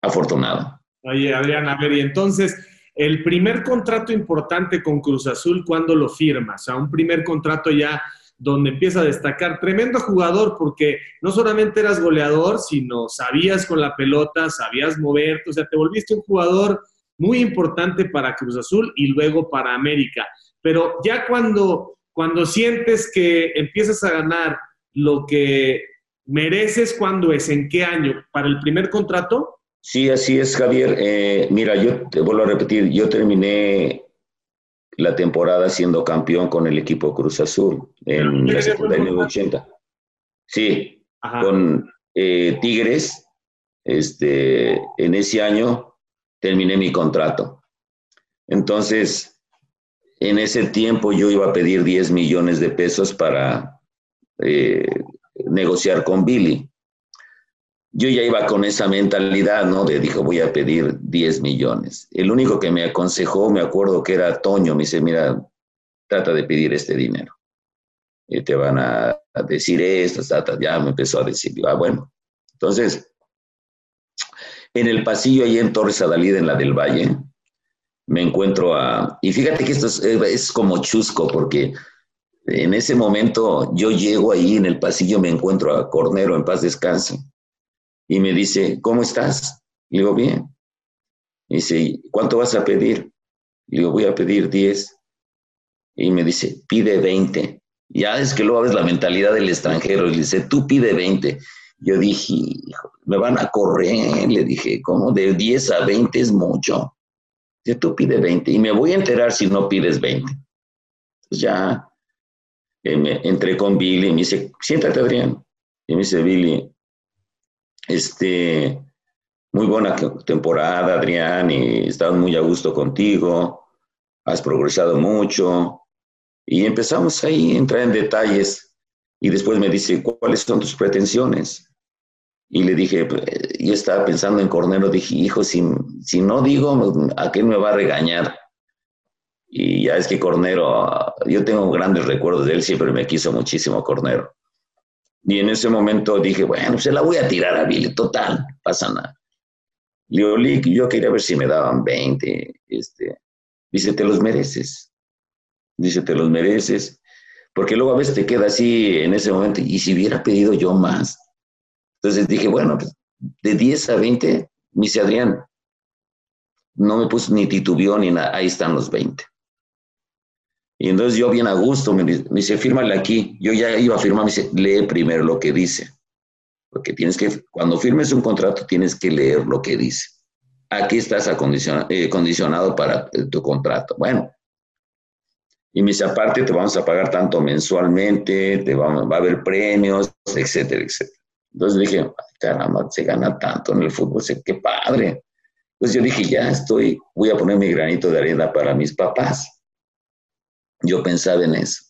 afortunado. Oye, Adrián, a ver, y entonces, el primer contrato importante con Cruz Azul, ¿cuándo lo firmas? O sea, un primer contrato ya donde empieza a destacar. Tremendo jugador porque no solamente eras goleador, sino sabías con la pelota, sabías moverte, o sea, te volviste un jugador muy importante para Cruz Azul y luego para América. Pero ya cuando, cuando sientes que empiezas a ganar lo que mereces, ¿cuándo es? ¿En qué año? ¿Para el primer contrato? Sí, así es, Javier. Eh, mira, yo te vuelvo a repetir, yo terminé la temporada siendo campeón con el equipo Cruz Azul en la secundaria 80. Sí, con eh, Tigres, este, en ese año terminé mi contrato. Entonces, en ese tiempo yo iba a pedir 10 millones de pesos para eh, negociar con Billy yo ya iba con esa mentalidad, ¿no? De dijo, voy a pedir 10 millones. El único que me aconsejó, me acuerdo que era Toño, me dice, mira, trata de pedir este dinero. Y te van a, decir esto, ya me empezó a decir, ah, bueno. Entonces, en el pasillo ahí en Torres Adalid, en la del Valle, me encuentro a... Y fíjate que esto es, es como chusco, porque en ese momento yo llego ahí en el pasillo, me encuentro a Cornero en paz descanse y me dice, ¿cómo estás? Le digo, bien. Y dice, ¿cuánto vas a pedir? Le digo, voy a pedir 10. Y me dice, pide 20. Ya es que luego ves la mentalidad del extranjero. Y le dice, tú pide 20. Yo dije, me van a correr. Le dije, ¿cómo? De 10 a 20 es mucho. Dice, tú pide 20. Y me voy a enterar si no pides 20. Pues ya eh, entré con Billy y me dice, siéntate, Adrián. Y me dice, Billy, este, muy buena temporada, Adrián, y estamos muy a gusto contigo, has progresado mucho. Y empezamos ahí a entrar en detalles y después me dice, ¿cuáles son tus pretensiones? Y le dije, yo estaba pensando en Cornero, dije, hijo, si, si no digo, ¿a qué me va a regañar? Y ya es que Cornero, yo tengo grandes recuerdos de él, siempre me quiso muchísimo Cornero. Y en ese momento dije, bueno, se la voy a tirar a Billy, total, pasa nada. Le yo quería ver si me daban 20. Este, dice, te los mereces. Dice, te los mereces. Porque luego a veces te queda así en ese momento, y si hubiera pedido yo más. Entonces dije, bueno, pues, de 10 a 20, me dice Adrián, no me puse ni titubeó ni nada, ahí están los 20. Y entonces yo bien a gusto, me, dice, fírmale aquí. Yo ya iba a firmar, me dice, lee primero lo que dice. Porque tienes que, cuando firmes un contrato, tienes que leer lo que dice. Aquí estás eh, condicionado para tu contrato. Bueno. Y me dice, aparte te vamos a pagar tanto mensualmente, te va, va a haber premios, etcétera, etcétera. Entonces dije, caramba, se gana tanto en el fútbol, qué padre. Entonces yo dije, ya estoy, voy a poner mi granito de arena para mis papás. Yo pensaba en eso.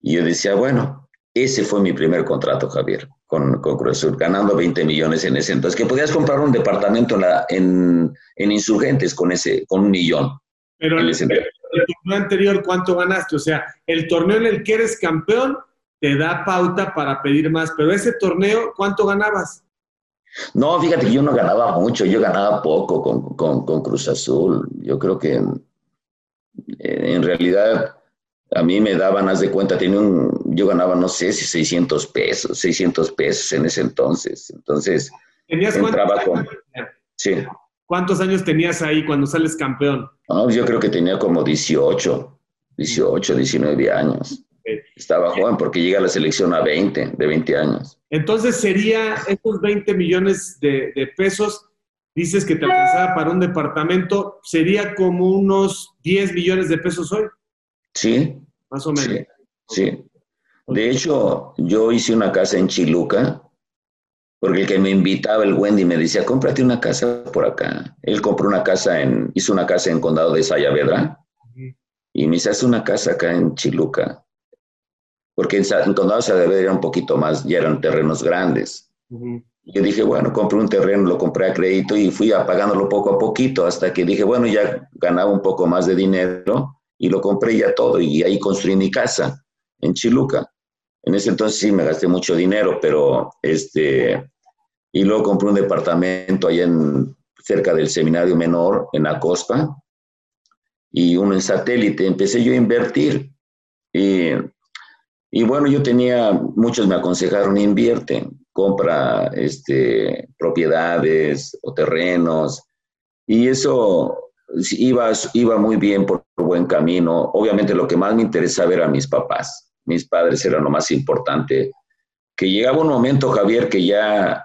Y yo decía, bueno, ese fue mi primer contrato, Javier, con, con Cruz Azul, ganando 20 millones en ese entonces, que podías comprar un departamento en, la, en, en Insurgentes con, ese, con un millón. Pero el, el torneo anterior, ¿cuánto ganaste? O sea, el torneo en el que eres campeón te da pauta para pedir más, pero ese torneo, ¿cuánto ganabas? No, fíjate que yo no ganaba mucho, yo ganaba poco con, con, con Cruz Azul. Yo creo que en, realidad a mí me daban, haz de cuenta, tenía un, yo ganaba, no sé si 600 pesos, 600 pesos en ese entonces. Entonces, ¿Tenías entraba con... Sí. ¿Cuántos años tenías ahí cuando sales campeón? No, yo creo que tenía como 18, 18, 19 años. Estaba joven porque llega a la selección a 20, de 20 años. Entonces sería esos 20 millones de, de pesos, dices que te alcanzaba para un departamento, sería como unos 10 millones de pesos hoy. Sí. Más o menos. Sí. sí. De hecho, yo hice una casa en Chiluca, porque el que me invitaba, el Wendy, me decía, cómprate una casa por acá. Él compró una casa en, hizo una casa en Condado de Sayavedra, y me hace una casa acá en Chiluca porque en, en Condado Saavedra era un poquito más, ya eran terrenos grandes. Uh-huh. Yo dije, bueno, compré un terreno, lo compré a crédito y fui apagándolo poco a poquito hasta que dije, bueno, ya ganaba un poco más de dinero y lo compré ya todo y ahí construí mi casa en Chiluca. En ese entonces sí me gasté mucho dinero, pero este, y luego compré un departamento allá en, cerca del seminario menor en Acospa y uno en satélite. Empecé yo a invertir y y bueno, yo tenía, muchos me aconsejaron, invierte, compra este, propiedades o terrenos. Y eso iba, iba muy bien por buen camino. Obviamente lo que más me interesaba era mis papás. Mis padres eran lo más importante. Que llegaba un momento, Javier, que ya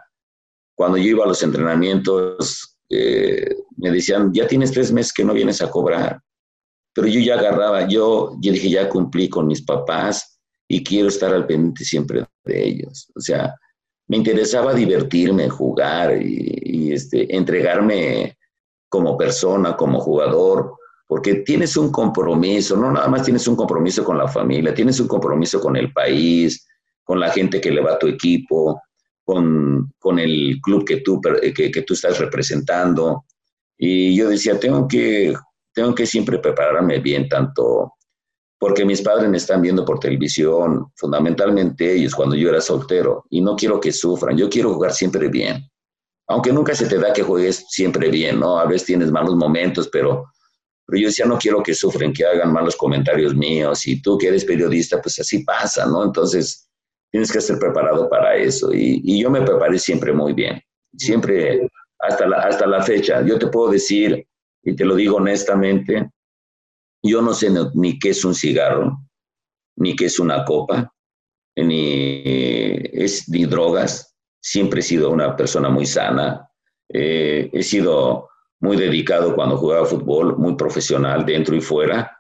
cuando yo iba a los entrenamientos, eh, me decían, ya tienes tres meses que no vienes a cobrar. Pero yo ya agarraba, yo, yo dije, ya cumplí con mis papás y quiero estar al pendiente siempre de ellos. O sea, me interesaba divertirme, jugar y, este, entregarme como persona, como jugador, porque tienes un compromiso, no nada más tienes un compromiso con la familia, tienes un compromiso con el país, con la gente que le va a tu equipo, con, con el club que tú, que, tú estás representando. Y yo decía, tengo que, tengo que siempre prepararme bien, tanto porque mis padres me están viendo por televisión, fundamentalmente ellos cuando yo era soltero, y no quiero que sufran, yo quiero jugar siempre bien. Aunque nunca se te da que juegues siempre bien, ¿no? A veces tienes malos momentos, pero, pero yo decía, no quiero que sufren, que hagan malos comentarios míos, y tú que eres periodista, pues así pasa, ¿no? Entonces, tienes que estar preparado para eso, y, y yo me preparé siempre muy bien, siempre, hasta la, hasta la fecha. Yo te puedo decir, y te lo digo honestamente, yo no sé ni qué es un cigarro, ni qué es una copa, ni es ni drogas. Siempre he sido una persona muy sana. Eh, he sido muy dedicado cuando jugaba fútbol, muy profesional dentro y fuera.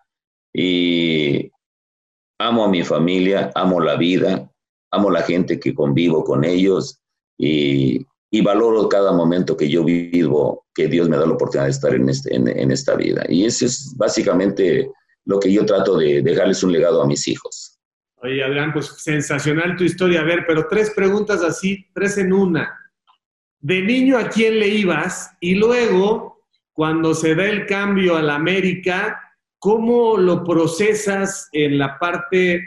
Y amo a mi familia, amo la vida, amo la gente que convivo con ellos y, y valoro cada momento que yo vivo, que Dios me da la oportunidad de estar en, este, en, en, esta vida. Y eso es básicamente lo que yo trato de dejarles un legado a mis hijos. Oye, Adrián, pues sensacional tu historia. A ver, pero tres preguntas así, tres en una. De niño, ¿a quién le ibas? Y luego, cuando se da el cambio a la América, ¿cómo lo procesas en la parte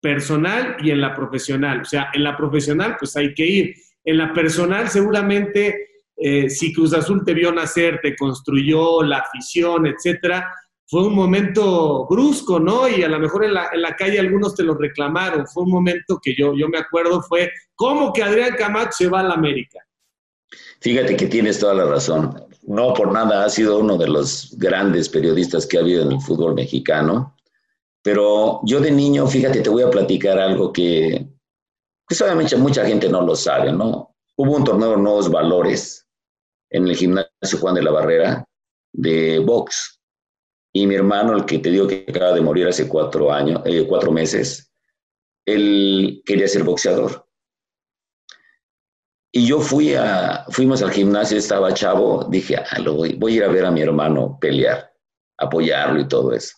personal y en la profesional? O sea, en la profesional, pues hay que ir en la personal, seguramente, eh, si Cruz Azul te vio nacer, te construyó la afición, etcétera, fue un momento brusco, ¿no? Y a lo mejor en la, en la, calle algunos te lo reclamaron. Fue un momento que yo, yo me acuerdo, fue ¿cómo que Adrián Camacho se va a la América? Fíjate que tienes toda la razón. No por nada ha sido uno de los grandes periodistas que ha habido en el fútbol mexicano. Pero yo de niño, fíjate, te voy a platicar algo que, pues obviamente mucha gente no lo sabe, ¿no? Hubo un torneo de nuevos valores en el gimnasio Juan de la Barrera de box. Y mi hermano, el que te digo que acaba de morir hace cuatro años, eh, cuatro meses, él quería ser boxeador. y yo fui a, fuimos al gimnasio, estaba chavo, dije, ah, lo voy, voy a ir a ver a mi hermano pelear, apoyarlo y todo eso.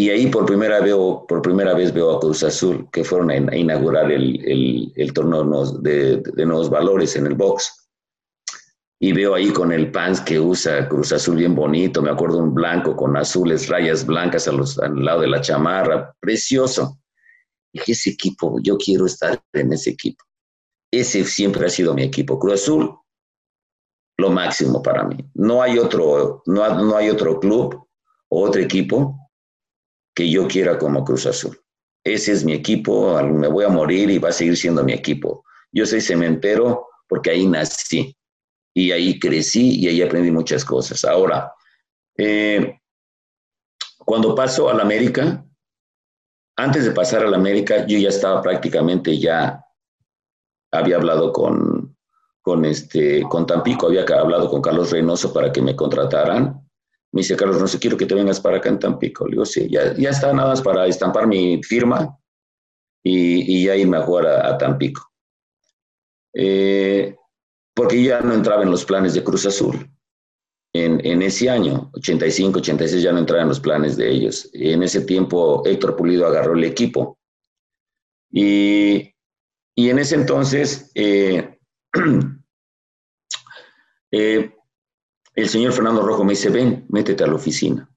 Y ahí por primera, veo, por primera vez veo a Cruz Azul, que fueron a, inaugurar el, el, el torneo de, de, nuevos valores en el box. Y veo ahí con el pants que usa Cruz Azul bien bonito, me acuerdo un blanco con azules, rayas blancas a los, al lado de la chamarra, precioso. Dije, ese equipo, yo quiero estar en ese equipo. Ese siempre ha sido mi equipo. Cruz Azul, lo máximo para mí. No hay otro, no, no hay otro club o otro equipo que yo quiera como Cruz Azul. Ese es mi equipo, me voy a morir y va a seguir siendo mi equipo. Yo soy cementero porque ahí nací y ahí crecí y ahí aprendí muchas cosas. Ahora, eh, cuando paso a la América, antes de pasar a la América, yo ya estaba prácticamente ya había hablado con, con, este, con Tampico, había hablado con Carlos Reynoso para que me contrataran. Me dice, Carlos Reynoso, quiero que te vengas para acá en Tampico. Le digo, sí, ya, está nada más para estampar mi firma y, y ya irme a jugar a, Tampico. Eh, porque ya no entraba en los planes de Cruz Azul. En, en, ese año, 85, 86, ya no entraba en los planes de ellos. En ese tiempo, Héctor Pulido agarró el equipo. Y, y en ese entonces, eh, eh, el señor Fernando Rojo me dice, ven, métete a la oficina.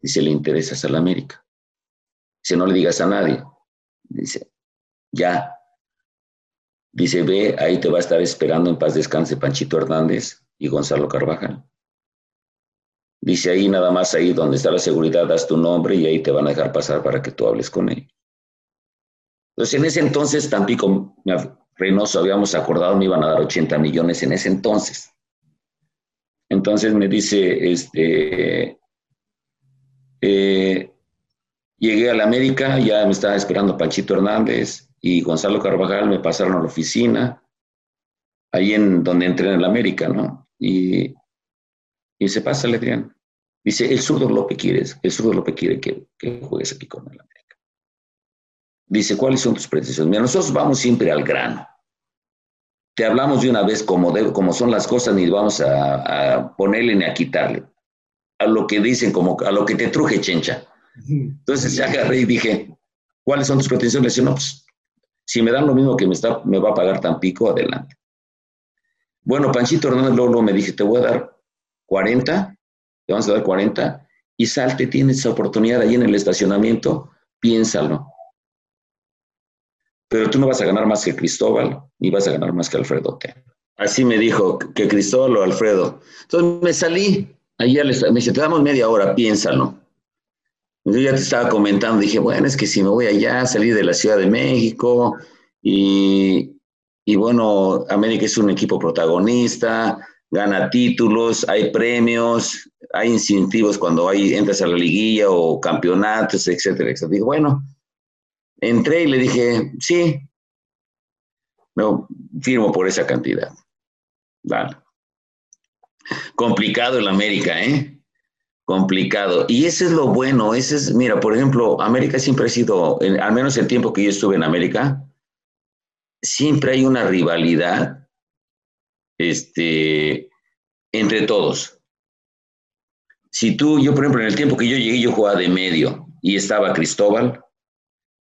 Dice, le interesas a la América. Dice, no le digas a nadie. Dice, ya. Dice, ve, ahí te va a estar esperando en paz descanse Panchito Hernández y Gonzalo Carvajal. Dice, ahí nada más, ahí donde está la seguridad, das tu nombre y ahí te van a dejar pasar para que tú hables con él. Entonces, en ese entonces, Tampico, Reynoso, habíamos acordado, me iban a dar 80 millones en ese entonces. Entonces me dice, este, eh, llegué a la América, ya me estaba esperando Panchito Hernández y Gonzalo Carvajal, me pasaron a la oficina, ahí en donde entré en la América, ¿no? Y, y se pasa, Adrián. Dice, el zurdo López quiere, el zurdo López quiere que, que juegues aquí con él. Dice, ¿cuáles son tus pretensiones? Mira, nosotros vamos siempre al grano. Te hablamos de una vez como, como son las cosas, ni vamos a, ponerle ni a quitarle. A lo que dicen, como a lo que te truje, chencha. Entonces ya agarré y dije, ¿cuáles son tus pretensiones? Dice, no, pues, si me dan lo mismo que me, está, me va a pagar Tampico, adelante. Bueno, Panchito Hernández luego, me dije, te voy a dar 40, te vamos a dar 40, y salte, tienes esa oportunidad ahí en el estacionamiento, piénsalo pero tú no vas a ganar más que Cristóbal, ni vas a ganar más que Alfredo. Así me dijo que Cristóbal o Alfredo. Entonces me salí, ahí me dice, te damos media hora, piénsalo. Yo ya te estaba comentando, dije, bueno, es que si me voy allá, salir de la Ciudad de México y, y bueno, América es un equipo protagonista, gana títulos, hay premios, hay incentivos cuando hay, entras a la liguilla o campeonatos, etcétera, etcétera. Digo, bueno, Entré y le dije, sí, no, firmo por esa cantidad. Vale. Complicado el América, ¿eh? Complicado. Y ese es lo bueno, ese es, mira, por ejemplo, América siempre ha sido, al menos el tiempo que yo estuve en América, siempre hay una rivalidad este, entre todos. Si tú, yo por ejemplo, en el tiempo que yo llegué, yo jugaba de medio y estaba Cristóbal,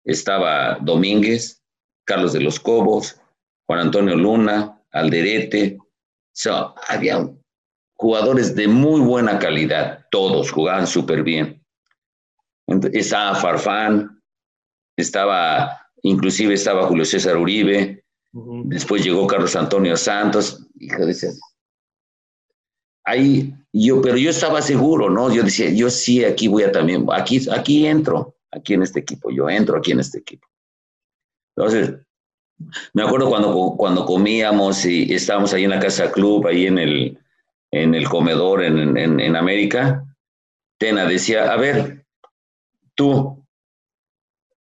estaba Domínguez, Carlos de los Cobos, Juan Antonio Luna, Alderete. Había jugadores de muy buena calidad, todos jugaban súper bien. Estaba Farfán, estaba, inclusive estaba Julio César Uribe, después llegó Carlos Antonio Santos, hijo de Ahí yo, pero yo estaba seguro, ¿no? Yo decía, yo sí, aquí voy a también, aquí, aquí entro aquí en este equipo, yo entro aquí en este equipo. Entonces, me acuerdo cuando, cuando comíamos y estábamos ahí en la casa club, ahí en el, en el comedor en, en, América, Tena decía, a ver, tú,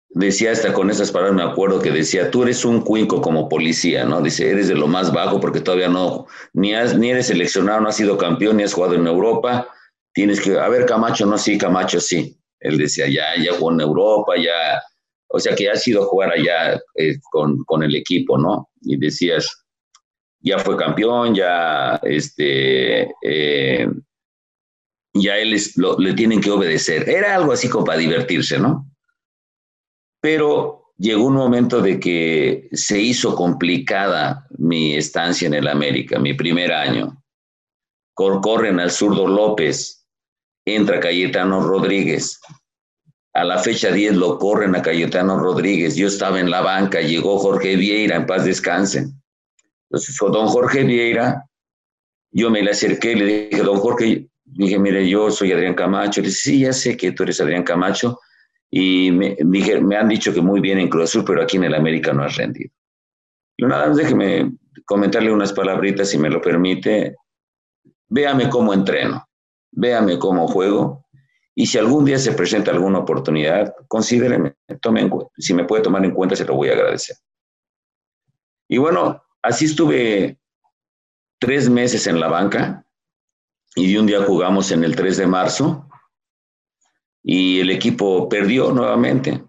decía hasta con esas palabras, me acuerdo que decía, tú eres un cuinco como policía, ¿no? Dice, eres de lo más bajo porque todavía no, ni, has, ni eres seleccionado, no has sido campeón, ni has jugado en Europa, tienes que, a ver, Camacho, no, sí, Camacho, sí. Él decía, ya, ya jugó en Europa, ya, o sea que ha sido jugar allá eh, con, con, el equipo, ¿no? Y decías, ya fue campeón, ya, este, eh, ya él le tienen que obedecer. Era algo así como para divertirse, ¿no? Pero llegó un momento de que se hizo complicada mi estancia en el América, mi primer año. Corren al zurdo López, entra Cayetano Rodríguez. A la fecha 10 lo corren a Cayetano Rodríguez. Yo estaba en la banca, llegó Jorge Vieira, en paz descanse. Entonces, don Jorge Vieira, yo me le acerqué le dije, don Jorge, dije, mire, yo soy Adrián Camacho. Le dije, sí, ya sé que tú eres Adrián Camacho. Y me, dije, me han dicho que muy bien en Cruz Azul, pero aquí en el América no has rendido. Y nada más déjeme comentarle unas palabritas, si me lo permite. Véame cómo entreno, véame cómo juego. Y si algún día se presenta alguna oportunidad, considéreme, tome en, si me puede tomar en cuenta, se lo voy a agradecer. Y bueno, así estuve tres meses en la banca y un día jugamos en el 3 de marzo y el equipo perdió nuevamente.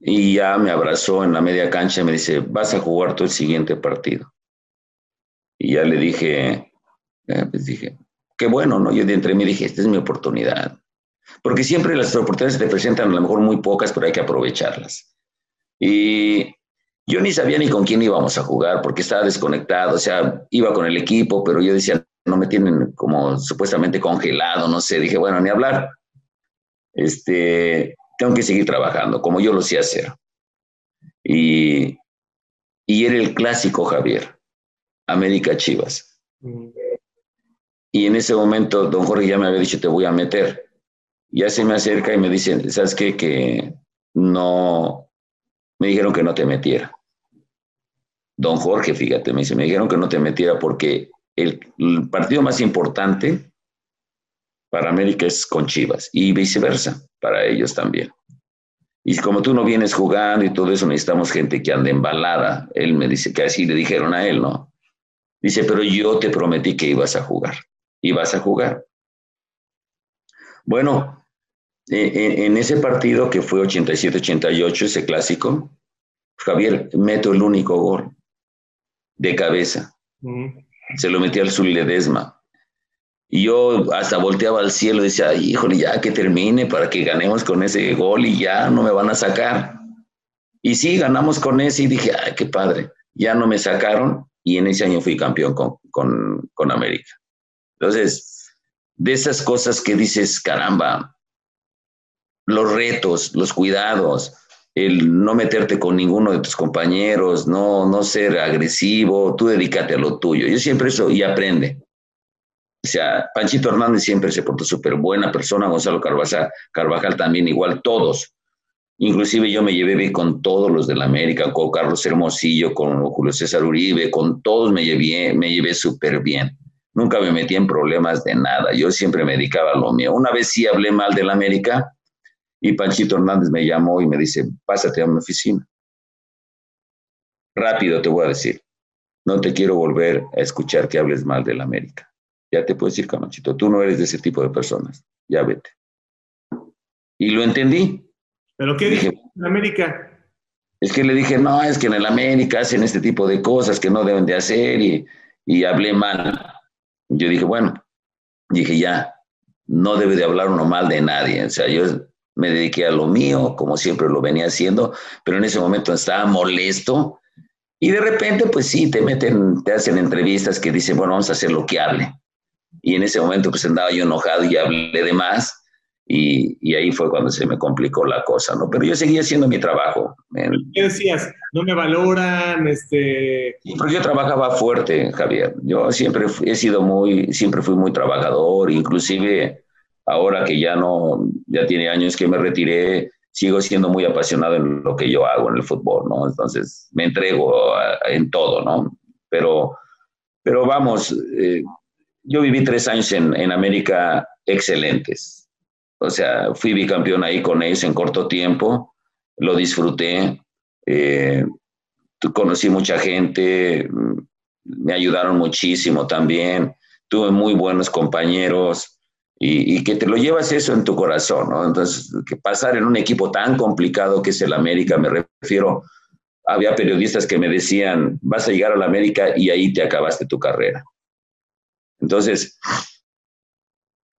Y ya me abrazó en la media cancha y me dice, vas a jugar todo el siguiente partido. Y ya le dije, eh, pues dije, qué bueno, ¿no? Yo de entre mí dije, esta es mi oportunidad. Porque siempre las oportunidades se te presentan, a lo mejor muy pocas, pero hay que aprovecharlas. Y yo ni sabía ni con quién íbamos a jugar, porque estaba desconectado, o sea, iba con el equipo, pero yo decía, no me tienen como supuestamente congelado, no sé, dije, bueno, ni hablar este, tengo que seguir trabajando, como yo lo sé hacer. Y, y era el clásico Javier, América Chivas. Y en ese momento don Jorge ya me había dicho, te voy a meter. Ya se me acerca y me dice, ¿sabes qué? Que no, me dijeron que no te metiera. Don Jorge, fíjate, me dice, me dijeron que no te metiera porque el partido más importante para América es con Chivas y viceversa, para ellos también. Y como tú no vienes jugando y todo eso, necesitamos gente que ande embalada. Él me dice que así le dijeron a él, ¿no? Dice, pero yo te prometí que ibas a jugar. Y vas a jugar. Bueno, e, e, en, ese partido que fue 87-88, ese clásico, Javier meto el único gol de cabeza. Se lo metí al Zuledesma. Y yo hasta volteaba al cielo y decía, híjole, ya que termine para que ganemos con ese gol y ya no me van a sacar. Y sí, ganamos con ese y dije, ay, qué padre. Ya no me sacaron y en ese año fui campeón con, con, con América. Entonces, de esas cosas que dices, caramba, los retos, los cuidados, el no meterte con ninguno de tus compañeros, no, no ser agresivo, tú dedícate a lo tuyo. Yo siempre eso, y aprende. O sea, Panchito Hernández siempre se portó súper buena persona, Gonzalo Carvajal, Carvajal también igual, todos. Inclusive yo me llevé bien con todos los de la América, con Carlos Hermosillo, con Julio César Uribe, con todos me llevé, me llevé súper bien. Nunca me metí en problemas de nada, yo siempre me dedicaba a lo mío. Una vez sí hablé mal de la América y Panchito Hernández me llamó y me dice, pásate a mi oficina. Rápido te voy a decir, no te quiero volver a escuchar que hables mal de la América ya te puedo decir, Camachito, tú no eres de ese tipo de personas, ya vete. Y lo entendí. ¿Pero qué dije en América? Es que le dije, no, es que en el América hacen este tipo de cosas que no deben de hacer y, y hablé mal. Yo dije, bueno, dije, ya, no debe de hablar uno mal de nadie. O sea, yo me dediqué a lo mío, como siempre lo venía haciendo, pero en ese momento estaba molesto y de repente, pues sí, te meten, te hacen entrevistas que dicen, bueno, vamos a hacer lo que hable y en ese momento pues andaba yo enojado y hablé de más y, y, ahí fue cuando se me complicó la cosa, ¿no? Pero yo seguía haciendo mi trabajo. ¿Qué decías? ¿No me valoran? Este... porque yo trabajaba fuerte, Javier. Yo siempre he sido muy, siempre fui muy trabajador, inclusive ahora que ya no, ya tiene años que me retiré, sigo siendo muy apasionado en lo que yo hago en el fútbol, ¿no? Entonces me entrego en todo, ¿no? Pero, pero vamos, eh, yo viví tres años en, América excelentes. O sea, fui bicampeón ahí con ellos en corto tiempo, lo disfruté, eh, conocí mucha gente, me ayudaron muchísimo también, tuve muy buenos compañeros y, que te lo llevas eso en tu corazón, ¿no? Entonces, que pasar en un equipo tan complicado que es el América, me refiero había periodistas que me decían, vas a llegar a la América y ahí te acabaste tu carrera. Entonces,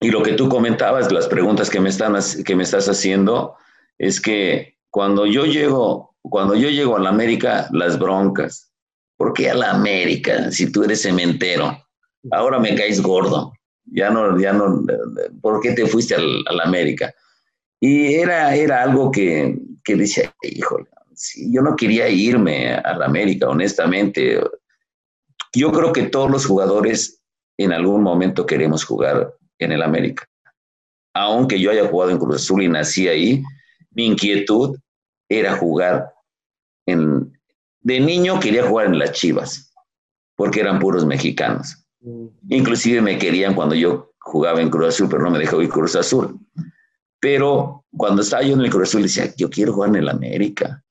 y lo que tú comentabas, las preguntas que me, están, que me estás haciendo, es que cuando yo llego, cuando yo llego a la América, las broncas. ¿Por qué a la América si tú eres cementero? Ahora me caes gordo. Ya no, ya no, ¿por qué te fuiste a la América? Y era, era algo que, que decía, híjole, yo no quería irme a la América, honestamente. Yo creo que todos los jugadores en algún momento queremos jugar en el América. Aunque yo haya jugado en Cruz Azul y nací ahí, mi inquietud era jugar en... De niño quería jugar en las Chivas, porque eran puros mexicanos. Mm. Inclusive me querían cuando yo jugaba en Cruz Azul, pero no me dejó ir Cruz Azul. Pero cuando estaba yo en el Cruz Azul decía, yo quiero jugar en el América.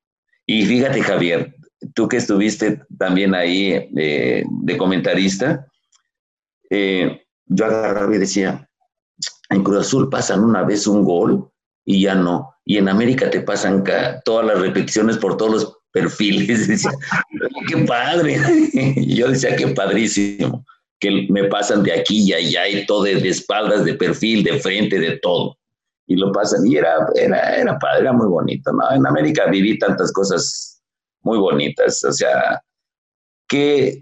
Y fíjate, Javier, tú que estuviste también ahí eh, de comentarista, eh, yo agarraba y decía, en Cruz Azul pasan una vez un gol y ya no. Y en América te pasan todas las repeticiones por todos los perfiles. Decía, qué padre. Yo decía, qué padrísimo. Que me pasan de aquí y allá y todo, de, espaldas, de perfil, de frente, de todo. Y lo pasan. Y era, era, era padre, era muy bonito. En América viví tantas cosas muy bonitas. O sea, que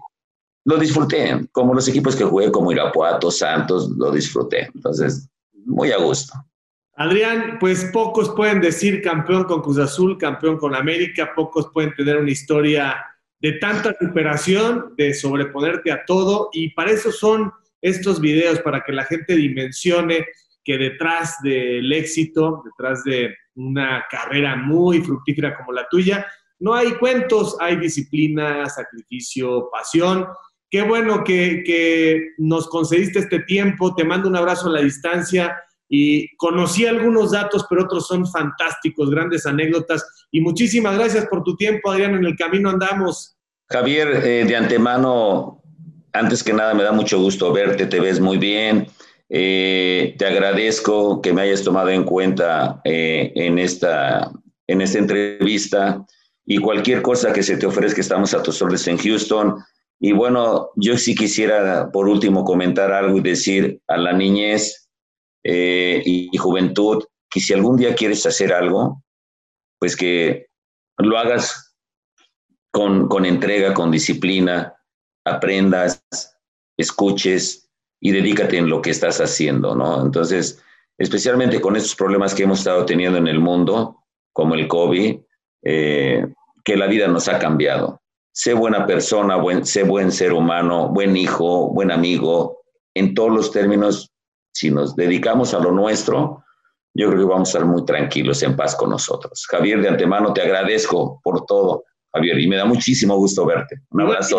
lo disfruté, como los equipos que jugué, como Irapuato, Santos, lo disfruté. Entonces, muy a gusto. Adrián, pues pocos pueden decir campeón con Cruz Azul, campeón con América, pocos pueden tener una historia de tanta superación, de sobreponerte a todo, y para eso son estos videos, para que la gente dimensione que detrás del éxito, detrás de una carrera muy fructífera como la tuya, no hay cuentos, hay disciplina, sacrificio, pasión, Qué bueno que, nos concediste este tiempo. Te mando un abrazo a la distancia y conocí algunos datos, pero otros son fantásticos, grandes anécdotas. Y muchísimas gracias por tu tiempo, Adrián. En el camino andamos. Javier, eh, de antemano, antes que nada, me da mucho gusto verte, te ves muy bien. Eh, te agradezco que me hayas tomado en cuenta eh, en, esta, en esta entrevista y cualquier cosa que se te ofrezca, estamos a tus órdenes en Houston. Y bueno, yo sí quisiera por último comentar algo y decir a la niñez eh, y, juventud que si algún día quieres hacer algo, pues que lo hagas con, con entrega, con disciplina, aprendas, escuches y dedícate en lo que estás haciendo, ¿no? Entonces, especialmente con estos problemas que hemos estado teniendo en el mundo, como el COVID, eh, que la vida nos ha cambiado sé buena persona, buen, sé buen ser humano, buen hijo, buen amigo, en todos los términos, si nos dedicamos a lo nuestro, yo creo que vamos a estar muy tranquilos, en paz con nosotros. Javier, de antemano te agradezco por todo, Javier, y me da muchísimo gusto verte. Un abrazo.